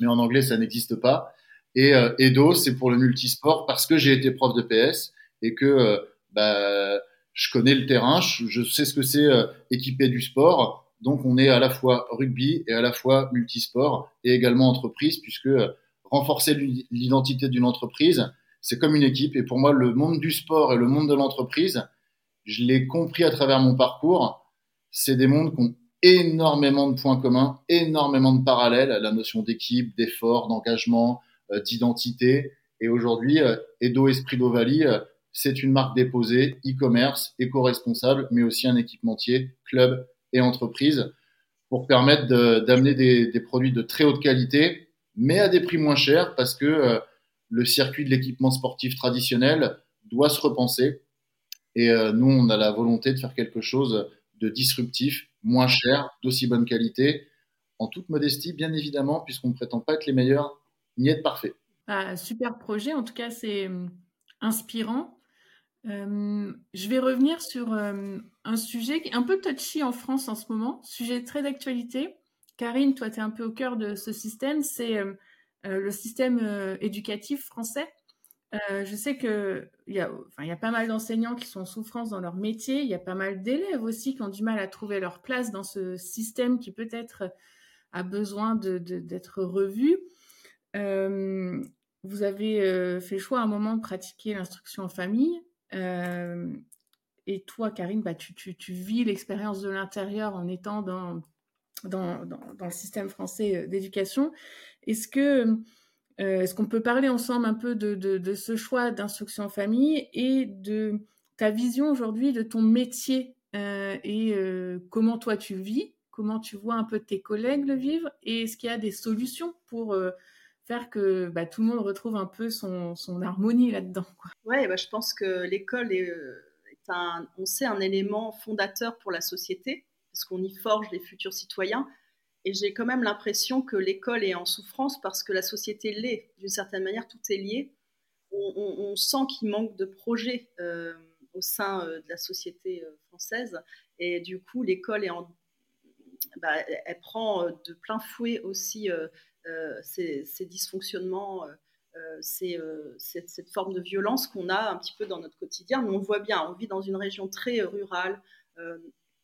mais en anglais, ça n'existe pas. Et euh, Edo, c'est pour le multisport parce que j'ai été prof de PS et que euh, bah, je connais le terrain, je, sais ce que c'est euh, équipé du sport. Donc, on est à la fois rugby et à la fois multisport et également entreprise, puisque euh, renforcer l'identité d'une entreprise, c'est comme une équipe. Et pour moi, le monde du sport et le monde de l'entreprise, je l'ai compris à travers mon parcours. C'est des mondes qui ont énormément de points communs, énormément de parallèles la notion d'équipe, d'effort, d'engagement, d'identité. Et aujourd'hui, euh, Edo Esprit d'Ovalie, euh, c'est une marque déposée, e-commerce, éco-responsable, mais aussi un équipementier, club et entreprise, pour permettre d'amener des, produits de très haute qualité, mais à des prix moins chers, parce que le circuit de l'équipement sportif traditionnel doit se repenser. Et nous, on a la volonté de faire quelque chose de disruptif moins cher, d'aussi bonne qualité, en toute modestie, bien évidemment, puisqu'on ne prétend pas être les meilleurs ni être parfait. Ah, super projet, en tout cas, c'est euh, inspirant. Euh, je vais revenir sur euh, un sujet qui est un peu touchy en France en ce moment, sujet très d'actualité. Karine, toi, tu es un peu au cœur de ce système, c'est le système éducatif français. Je sais qu'il y, a, pas mal d'enseignants qui sont en souffrance dans leur métier. Il y a pas mal d'élèves aussi qui ont du mal à trouver leur place dans ce système qui peut-être a besoin d'être revu. Euh, vous avez euh, fait le choix à un moment de pratiquer l'instruction en famille. et toi, Karine, bah, tu, vis l'expérience de l'intérieur en étant dans, le système français d'éducation. Est-ce euh, qu'on peut parler ensemble un peu de, ce choix d'instruction en famille et de ta vision aujourd'hui de ton métier euh, et euh, comment toi tu vis, comment tu vois un peu tes collègues le vivre et est-ce qu'il y a des solutions pour euh, faire que bah, tout le monde retrouve un peu son, harmonie là-dedans Oui, bah, je pense que l'école est, un, on sait, un élément fondateur pour la société parce qu'on y forge les futurs citoyens. Et j'ai quand même l'impression que l'école est en souffrance parce que la société l'est. D'une certaine manière, tout est lié. On, sent qu'il manque de projets. Euh, au sein de la société française. Et du coup, l'école est bah, elle prend de plein fouet aussi ces, ces, dysfonctionnements. C'est, cette, cette, forme de violence qu'on a un petit peu dans notre quotidien. Mais on voit bien, on vit dans une région très rurale,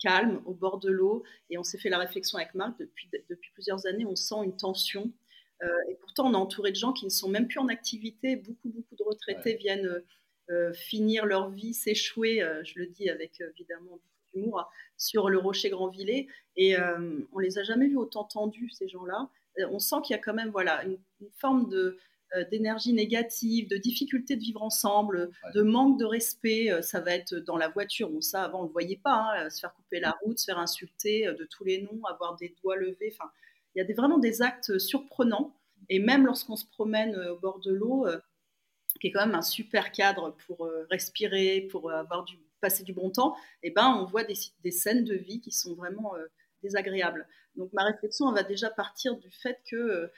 calme, au bord de l'eau. Et on s'est fait la réflexion avec Marc, depuis, depuis plusieurs années, on sent une tension. Euh, et pourtant, on est entouré de gens qui ne sont même plus en activité. Beaucoup, beaucoup de retraités viennent euh, finir leur vie, s'échouer, euh, je le dis avec évidemment beaucoup d'humour, sur le rocher Grandvillers. Et on les a jamais vus autant tendus, ces gens-là. On sent qu'il y a quand même voilà, une forme de euh, d'énergie négative, de difficulté de vivre ensemble, de manque de respect. Euh, ça va être dans la voiture. Bon, ça, avant, on ne le voyait pas. Hein, se faire couper la route, se faire insulter euh, de tous les noms, avoir des doigts levés. Enfin, il y a des, vraiment des actes surprenants. Et même lorsqu'on se promène au bord de l'eau, qui est quand même un super cadre pour respirer, pour avoir du, passer du bon temps, eh ben, on voit des, des scènes de vie qui sont vraiment désagréables. Donc ma réflexion, elle va déjà partir du fait que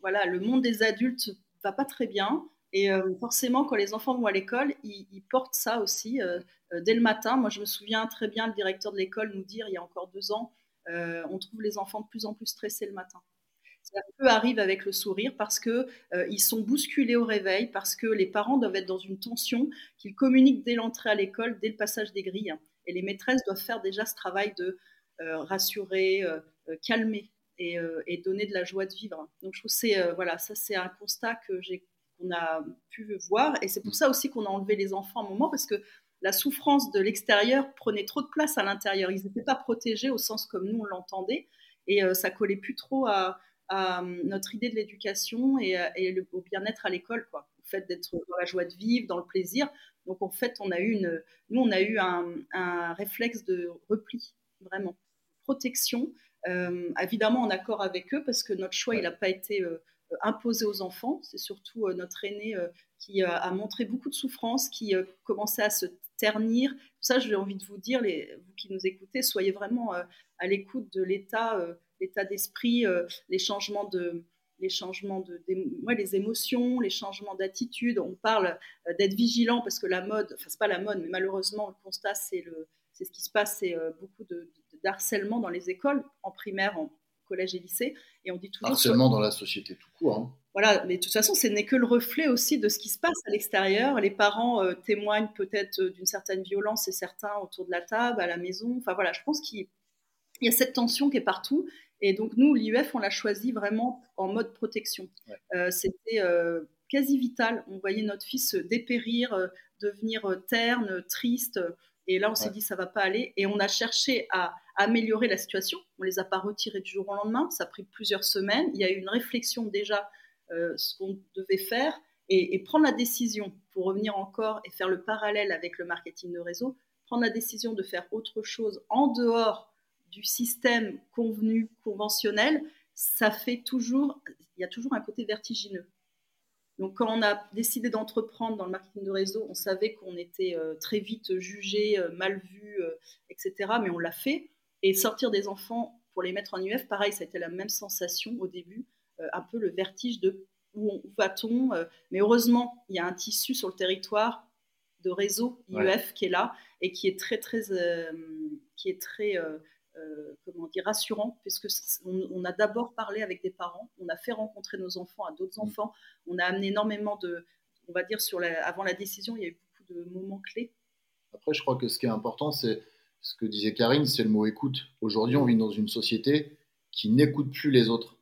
voilà, le monde des adultes va pas très bien. Et euh, forcément, quand les enfants vont à l'école, ils, portent ça aussi euh, euh, dès le matin. Moi, je me souviens très bien le directeur de l'école nous dire, il y a encore deux ans, on trouve les enfants de plus en plus stressés le matin. Ça peut arrive avec le sourire parce que ils sont bousculés au réveil, parce que les parents doivent être dans une tension, qu'ils communiquent dès l'entrée à l'école, dès le passage des grilles. Et les maîtresses doivent faire déjà ce travail de rassurer, calmer euh, et, donner de la joie de vivre. Donc je trouve c'est euh, voilà ça c'est un constat que j'ai qu'on a pu voir et c'est pour ça aussi qu'on a enlevé les enfants à un moment parce que la souffrance de l'extérieur prenait trop de place à l'intérieur. Ils n'étaient pas protégés au sens comme nous on l'entendait et euh, ça collait plus trop à, notre idée de l'éducation et, le, au bien-être à l'école quoi. Le fait d'être dans la joie de vivre, dans le plaisir. Donc en fait on a eu une, nous on a eu un, un réflexe de repli vraiment protection euh, évidemment en accord avec eux parce que notre choix, il n'a pas été euh, imposé aux enfants. C'est surtout euh, notre aîné qui a montré beaucoup de souffrance, qui commençait à se ternir. Tout ça, j'ai envie de vous dire, les, vous qui nous écoutez, soyez vraiment à l'écoute de l'état, l'état d'esprit, les changements de, les changements de, les émotions, les changements d'attitude. On parle d'être vigilant parce que la mode, enfin c'est pas la mode, mais malheureusement le constat c'est le, c'est ce qui se passe, c'est beaucoup de, d'harcèlement dans les écoles, en primaire, en collège et lycée. Et on dit toujours. Harcèlement dans la société tout court. Hein. Voilà, mais de toute façon, ce n'est que le reflet aussi de ce qui se passe à l'extérieur. Les parents euh, témoignent peut-être euh, d'une certaine violence et certains autour de la table, à la maison. Enfin voilà, je pense qu'il y a cette tension qui est partout. Et donc nous, l'IUF, on l'a choisi vraiment en mode protection. Euh, c'était quasi vital. On voyait notre fils dépérir, devenir terne, triste. Et là, on s'est dit, ça va pas aller. Et on a cherché à améliorer la situation. On les a pas retirés du jour au lendemain. Ça a pris plusieurs semaines. Il y a eu une réflexion déjà, euh, ce qu'on devait faire, et, prendre la décision, pour revenir encore et faire le parallèle avec le marketing de réseau, prendre la décision de faire autre chose en dehors du système convenu, conventionnel, ça fait toujours, il y a toujours un côté vertigineux. Donc, quand on a décidé d'entreprendre dans le marketing de réseau, on savait qu'on était euh, très vite jugé, euh, mal vu, euh, etc. Mais on l'a fait. Et sortir des enfants pour les mettre en UF, pareil, ça a été la même sensation au début, un peu le vertige de où, va-t-on Mais heureusement, il y a un tissu sur le territoire de réseau IEF qui est là et qui est très, très, qui est très comment dire, rassurant, puisque on, a d'abord parlé avec des parents, on a fait rencontrer nos enfants à d'autres mm. enfants, on a amené énormément de, on va dire, sur la, avant la décision, il y a eu beaucoup de moments clés. Après, je crois que ce qui est important, c'est ce que disait Karine, c'est le mot écoute. Aujourd'hui, on vit dans une société qui n'écoute plus les autres.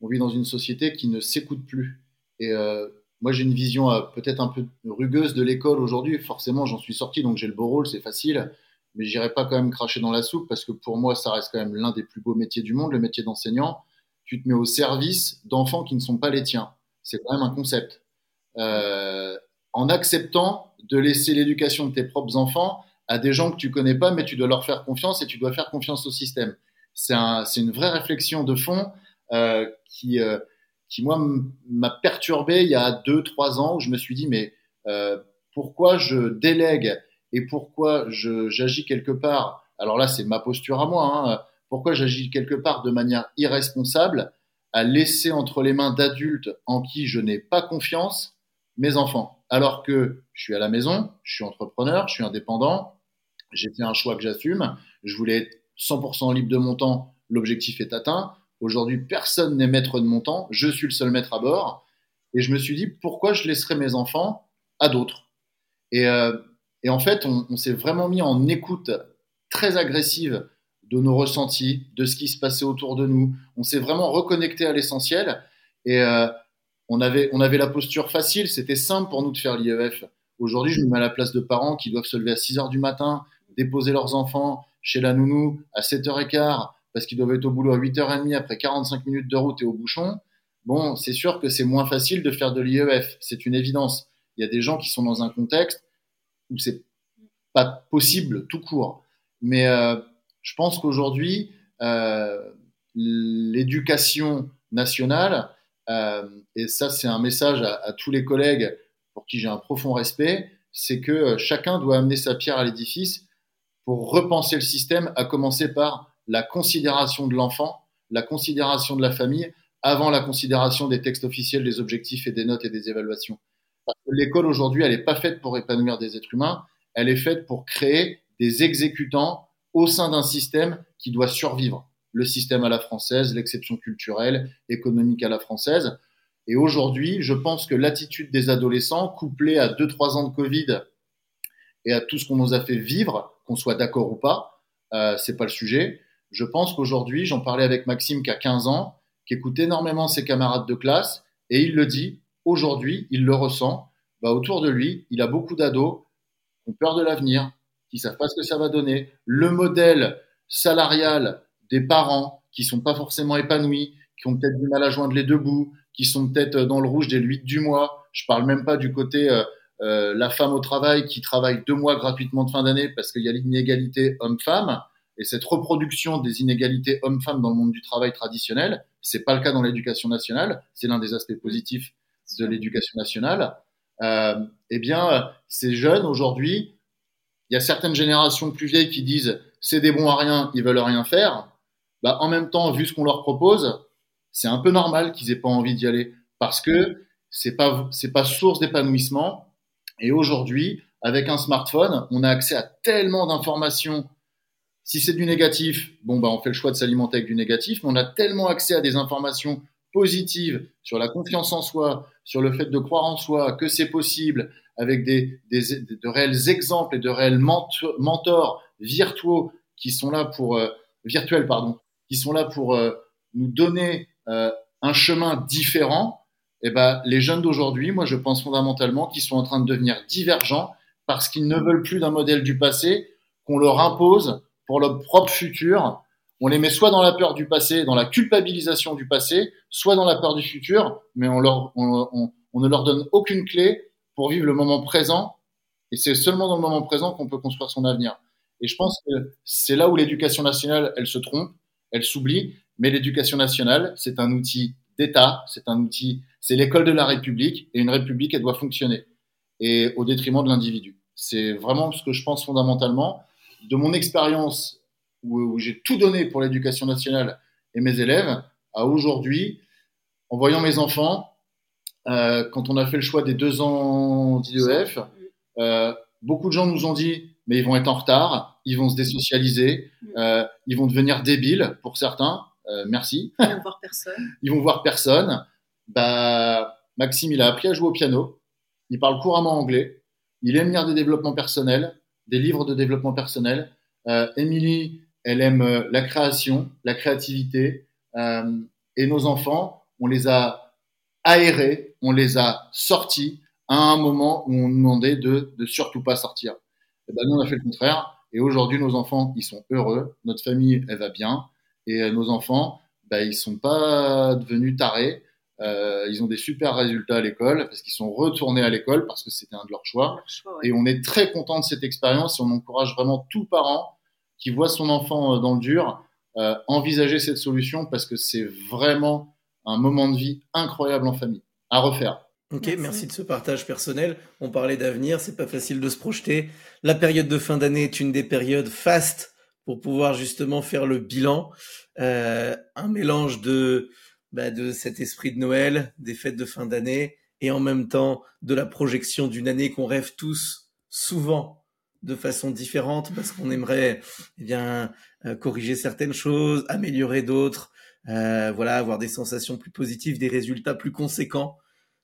On vit dans une société qui ne s'écoute plus. Et euh, moi, j'ai une vision euh, peut-être un peu rugueuse de l'école aujourd'hui. Forcément, j'en suis sorti, donc j'ai le beau rôle, c'est facile mais j'irai pas quand même cracher dans la soupe parce que pour moi, ça reste quand même l'un des plus beaux métiers du monde, le métier d'enseignant. Tu te mets au service d'enfants qui ne sont pas les tiens. C'est quand même un concept. Euh, en acceptant de laisser l'éducation de tes propres enfants à des gens que tu connais pas, mais tu dois leur faire confiance et tu dois faire confiance au système. C'est un, une vraie réflexion de fond euh, qui, euh, qui moi m'a perturbé il y a deux, trois ans où je me suis dit mais euh, pourquoi je délègue et pourquoi j'agis quelque part, alors là c'est ma posture à moi, hein, pourquoi j'agis quelque part de manière irresponsable à laisser entre les mains d'adultes en qui je n'ai pas confiance mes enfants? alors que je suis à la maison, je suis entrepreneur, je suis indépendant, j'ai fait un choix que j'assume, je voulais être 100% libre de mon temps, l'objectif est atteint. Aujourd'hui, personne n'est maître de mon temps, je suis le seul maître à bord. Et je me suis dit, pourquoi je laisserais mes enfants à d'autres? Et, euh, et, en fait, on, s'est vraiment mis en écoute très agressive de nos ressentis, de ce qui se passait autour de nous. On s'est vraiment reconnecté à l'essentiel. Et euh, on, avait, on avait la posture facile, c'était simple pour nous de faire l'IEF. Aujourd'hui, je me mets à la place de parents qui doivent se lever à 6 heures du matin, déposer leurs enfants chez la nounou à 7h15 parce qu'ils doivent être au boulot à 8h30 après 45 minutes de route et au bouchon. Bon, c'est sûr que c'est moins facile de faire de l'IEF, c'est une évidence. Il y a des gens qui sont dans un contexte où c'est pas possible tout court. Mais euh, je pense qu'aujourd'hui, euh, l'éducation nationale, euh, et ça c'est un message à, à, tous les collègues pour qui j'ai un profond respect, c'est que chacun doit amener sa pierre à l'édifice pour repenser le système, à commencer par la considération de l'enfant, la considération de la famille, avant la considération des textes officiels, des objectifs et des notes et des évaluations. L'école aujourd'hui, elle n'est pas faite pour épanouir des êtres humains, elle est faite pour créer des exécutants au sein d'un système qui doit survivre. Le système à la française, l'exception culturelle, économique à la française. Et aujourd'hui, je pense que l'attitude des adolescents, couplée à 2-3 ans de Covid et à tout ce qu'on nous a fait vivre, qu'on soit d'accord ou pas, euh, c'est pas le sujet. Je pense qu'aujourd'hui, j'en parlais avec Maxime qui a 15 ans, qui écoute énormément ses camarades de classe, et il le dit, aujourd'hui, il le ressent, bah, autour de lui, il a beaucoup d'ados qui ont peur de l'avenir, qui savent pas ce que ça va donner. Le modèle salarial des parents qui sont pas forcément épanouis, qui ont peut-être du mal à joindre les deux bouts, qui sont peut-être dans le rouge dès le 8 du mois. Je parle même pas du côté euh, euh, la femme au travail qui travaille deux mois gratuitement de fin d'année parce qu'il y a l'inégalité homme-femme. Et cette reproduction des inégalités hommes-femmes dans le monde du travail traditionnel, c'est pas le cas dans l'éducation nationale. C'est l'un des aspects positifs de l'éducation nationale. Euh, eh bien, ces jeunes aujourd'hui il y a certaines générations plus vieilles qui disent c'est des bons à rien, ils veulent rien faire. Bah, en même temps, vu ce qu'on leur propose, c'est un peu normal qu'ils aient pas envie d'y aller parce que c'est pas c'est pas source d'épanouissement. Et aujourd'hui, avec un smartphone, on a accès à tellement d'informations. Si c'est du négatif, bon bah on fait le choix de s'alimenter avec du négatif, mais on a tellement accès à des informations positives sur la confiance en soi, sur le fait de croire en soi, que c'est possible, avec des, des, de réels exemples et de réels mentors virtuels qui sont là pour euh, virtuels pardon, qui sont là pour euh, nous donner euh, un chemin différent. Et eh ben les jeunes d'aujourd'hui, moi je pense fondamentalement qu'ils sont en train de devenir divergents parce qu'ils ne veulent plus d'un modèle du passé qu'on leur impose pour leur propre futur. On les met soit dans la peur du passé, dans la culpabilisation du passé, soit dans la peur du futur, mais on, ne leur donne aucune clé pour vivre le moment présent. Et c'est seulement dans le moment présent qu'on peut construire son avenir. Et je pense que c'est là où l'éducation nationale, elle se trompe, elle s'oublie. Mais l'éducation nationale, c'est un outil d'État, c'est un outil, c'est l'école de la République. Et une République, elle doit fonctionner. Et au détriment de l'individu. C'est vraiment ce que je pense fondamentalement. De mon expérience où, où j'ai tout donné pour l'éducation nationale et mes élèves, à aujourd'hui, en voyant mes enfants, euh, quand on a fait le choix des deux ans d'IEF, euh, beaucoup de gens nous ont dit mais ils vont être en retard, ils vont se désocialiser, mm. euh, ils vont devenir débiles pour certains. Merci. Ils vont voir personne. [LAUGHS] ils vont voir personne. Bah, Maxime, il a appris à jouer au piano. Il parle couramment anglais. Il aime lire des développements personnels, des livres de développement personnel. Émilie, elle aime euh, la création, la créativité. et nos enfants, on les a aérés, on les a sortis à un moment où on demandait de, de surtout pas sortir. Et eh ben nous on a fait le contraire. Et aujourd'hui nos enfants ils sont heureux, notre famille elle va bien et euh, nos enfants ben, ils sont pas devenus tarés. Euh, ils ont des super résultats à l'école parce qu'ils sont retournés à l'école parce que c'était un de leurs choix. choix ouais. Et on est très content de cette expérience et on encourage vraiment tout parent qui voit son enfant euh, dans le dur euh, envisager cette solution parce que c'est vraiment un moment de vie incroyable en famille à refaire. Ok, merci. merci. de ce partage personnel. On parlait d'avenir, c'est pas facile de se projeter. La période de fin d'année est une des périodes fastes pour pouvoir justement faire le bilan. Euh, un mélange de, bah, de cet esprit de Noël, des fêtes de fin d'année et en même temps de la projection d'une année qu'on rêve tous souvent de façon différente parce qu'on aimerait eh bien euh, corriger certaines choses, améliorer d'autres, euh, voilà, avoir des sensations plus positives, des résultats plus conséquents.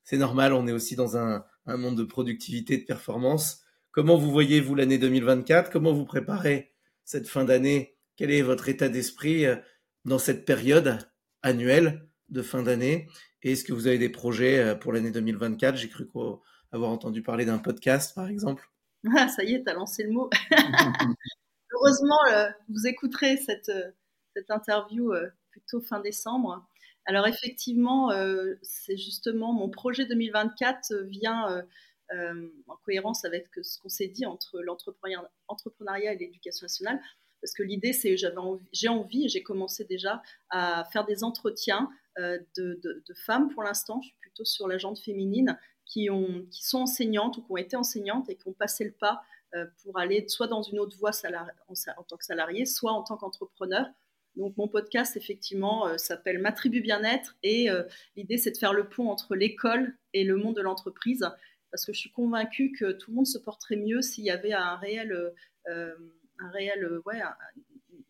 C'est normal, on est aussi dans un, un monde de productivité, de performance. Comment vous voyez vous l'année 2024 Comment vous préparez cette fin d'année? Quel est votre état d'esprit euh, dans cette période annuelle de fin d'année? Et est-ce que vous avez des projets euh, pour l'année 2024 J'ai cru avoir entendu parler d'un podcast, par exemple. Ah, ça y est, tu as lancé le mot. [LAUGHS] Heureusement, euh, vous écouterez cette, euh, cette interview plutôt fin décembre. Alors effectivement, c'est justement mon projet 2024 vient en cohérence avec ce qu'on s'est dit entre l'entrepreneuriat et l'éducation nationale. Parce que l'idée, c'est j'ai envie, et j'ai commencé déjà à faire des entretiens euh, de, femmes pour l'instant. Je suis plutôt sur la gente féminine qui, ont, qui sont enseignantes ou qui ont été enseignantes et qui ont passé le pas euh, pour aller soit dans une autre voie en, tant que salarié, soit en tant qu'entrepreneur. Donc mon podcast, effectivement, euh, s'appelle Ma bien-être et l'idée, c'est de faire le pont entre l'école et le monde de l'entreprise parce que je suis convaincue que tout le monde se porterait mieux s'il y avait un réel un réel, euh, ouais,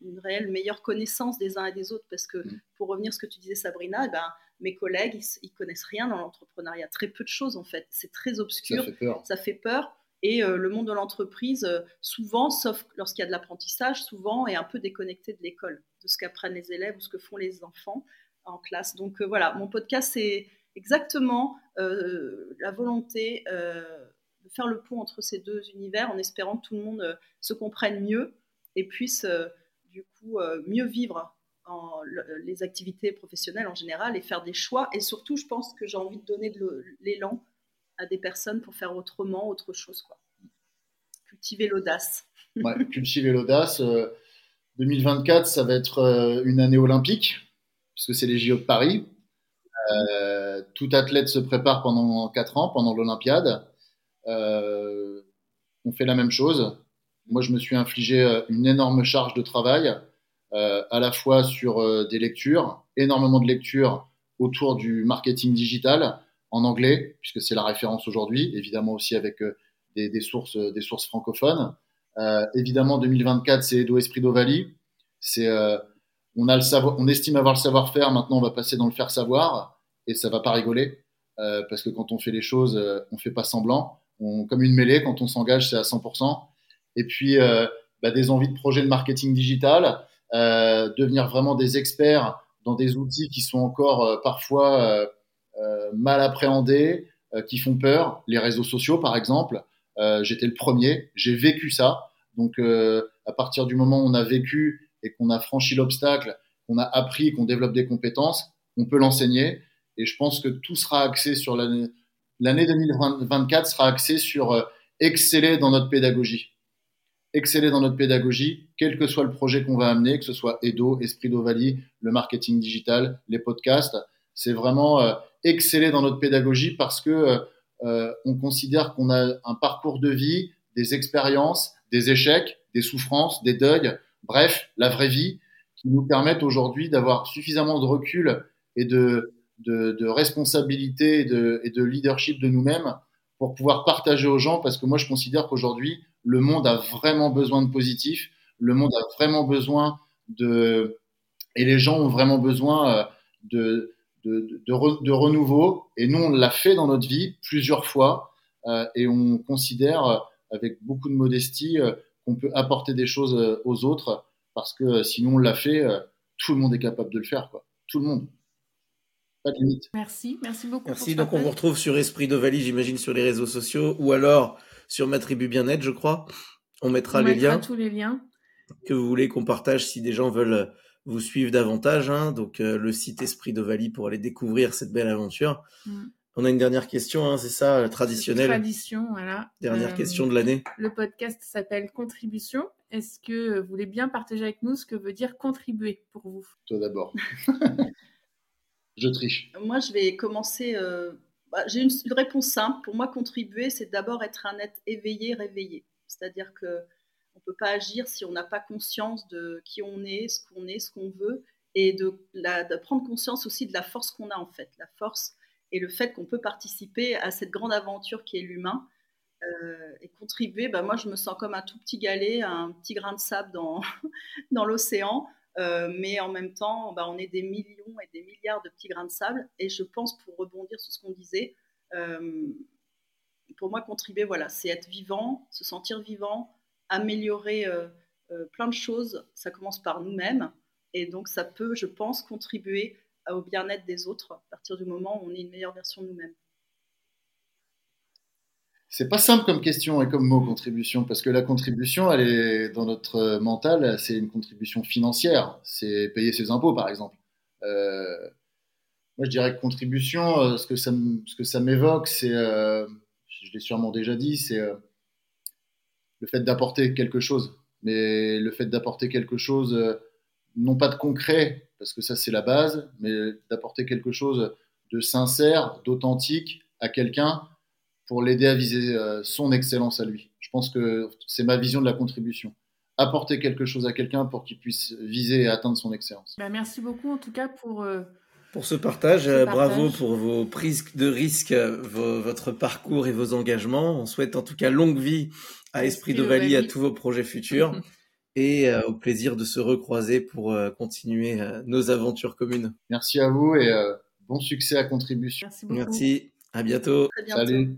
une réelle meilleure connaissance des uns et des autres. Parce que, mm. pour revenir à ce que tu disais, Sabrina, eh ben, mes collègues, ils, ils, connaissent rien dans l'entrepreneuriat. Très peu de choses, en fait. C'est très obscur. Ça fait peur. Ça fait peur. Et euh, le monde de l'entreprise, euh, souvent, sauf lorsqu'il y a de l'apprentissage, souvent est un peu déconnecté de l'école, de ce qu'apprennent les élèves ou ce que font les enfants en classe. Donc voilà, mon podcast, c'est exactement la volonté faire le pont entre ces deux univers en espérant que tout le monde euh, se comprenne mieux et puisse euh, du coup euh, mieux vivre les activités professionnelles en général et faire des choix. Et surtout, je pense que j'ai envie de donner de l'élan à des personnes pour faire autrement, autre chose. Quoi. Cultiver l'audace. [LAUGHS] Cultiver l'audace. 2024, ça va être une année olympique, puisque c'est les JO de Paris. tout athlète se prépare pendant 4 ans, pendant l'Olympiade. Euh, on fait la même chose. Moi, je me suis infligé euh, une énorme charge de travail, euh, à la fois sur des lectures, énormément de lectures autour du marketing digital en anglais, puisque c'est la référence aujourd'hui, évidemment aussi avec des, sources, des sources francophones. évidemment, 2024, c'est Edo Esprit d'Ovalie. C'est, on a le savoir, on estime avoir le savoir-faire. Maintenant, on va passer dans le faire savoir, et ça va pas rigoler, parce que quand on fait les choses, on fait pas semblant comme une mêlée, quand on s'engage, c'est à 100%. Et puis, euh, bah, des envies de projet de marketing digital, euh, devenir vraiment des experts dans des outils qui sont encore euh, parfois mal appréhendés, qui font peur. Les réseaux sociaux, par exemple, j'étais le premier, j'ai vécu ça. Donc, à partir du moment où on a vécu et qu'on a franchi l'obstacle, qu'on a appris, qu'on développe des compétences, on peut l'enseigner. Et je pense que tout sera axé sur la, l'année 2024 sera axée sur exceller dans notre pédagogie. Exceller dans notre pédagogie, quel que soit le projet qu'on va amener, que ce soit Edo, Esprit d'Ovalie, le marketing digital, les podcasts, c'est vraiment euh, exceller dans notre pédagogie parce que euh, on considère qu'on a un parcours de vie, des expériences, des échecs, des souffrances, des deuils, bref, la vraie vie, qui nous permettent aujourd'hui d'avoir suffisamment de recul et de, de, responsabilité et de, leadership de nous-mêmes pour pouvoir partager aux gens parce que moi je considère qu'aujourd'hui le monde a vraiment besoin de positif, le monde a vraiment besoin de et les gens ont vraiment besoin euh, de de, de, renouveau et nous on l'a fait dans notre vie plusieurs fois euh, et on considère euh, avec beaucoup de modestie qu'on peut apporter des choses aux autres parce que sinon on l'a fait, tout le monde est capable de le faire quoi, tout le monde. Pas de limite. Merci, merci beaucoup. Merci. Donc, on vous retrouve sur Esprit d'Ovalie, j'imagine, sur les réseaux sociaux ou alors sur ma tribu bien-être, je crois. On mettra les liens. tous les liens. Que vous voulez qu'on partage si des gens veulent vous suivre davantage. Hein. Donc, euh, le site Esprit d'Ovalie pour aller découvrir cette belle aventure. Mm. On a une dernière question, hein, c'est ça, traditionnelle. Tradition, voilà. Dernière euh, question de l'année. Le podcast s'appelle Contribution. Est-ce que vous voulez bien partager avec nous ce que veut dire contribuer pour vous? Toi d'abord. [LAUGHS] Je triche. Moi, je vais commencer. Euh, bah, j'ai une, réponse simple. Pour moi, contribuer, c'est d'abord être un être éveillé, réveillé. C'est-à-dire que on peut pas agir si on n'a pas conscience de qui on est, ce qu'on est, ce qu'on veut, et de, prendre conscience aussi de la force qu'on a en fait. La force et le fait qu'on peut participer à cette grande aventure qui est l'humain. et contribuer, bah, moi je me sens comme un tout petit galet, un petit grain de sable dans, [LAUGHS] dans l'océan, mais en même temps, bah, on est des millions et des milliards de petits grains de sable. Et je pense, pour rebondir sur ce qu'on disait, pour moi, contribuer, voilà, c'est être vivant, se sentir vivant, améliorer euh, euh, plein de choses. Ça commence par nous-mêmes. Et donc, ça peut, je pense, contribuer au bien-être des autres à partir du moment où on est une meilleure version de nous-mêmes. C'est pas simple comme question et comme mot contribution, parce que la contribution, elle est dans notre mental, c'est une contribution financière, c'est payer ses impôts par exemple. Euh, moi, je dirais que contribution, ce que ça, ce que ça m'évoque, c'est je l'ai sûrement déjà dit, c'est euh, le fait d'apporter quelque chose. Mais le fait d'apporter quelque chose, euh, non pas de concret, parce que ça c'est la base, mais d'apporter quelque chose de sincère, d'authentique à quelqu'un pour l'aider à viser euh, son excellence à lui. Je pense que c'est ma vision de la contribution. Apporter quelque chose à quelqu'un pour qu'il puisse viser et atteindre son excellence. Bah, merci beaucoup en tout cas pour pour ce partage. Euh, bravo pour vos prises de risques, votre parcours et vos engagements. On souhaite en tout cas longue vie à Esprit d'Ovalie, à tous vos projets futurs [LAUGHS] et euh, au plaisir de se recroiser pour euh, continuer nos aventures communes. Merci à vous et bon succès à contribution. Merci beaucoup. Merci. À bientôt. Salut.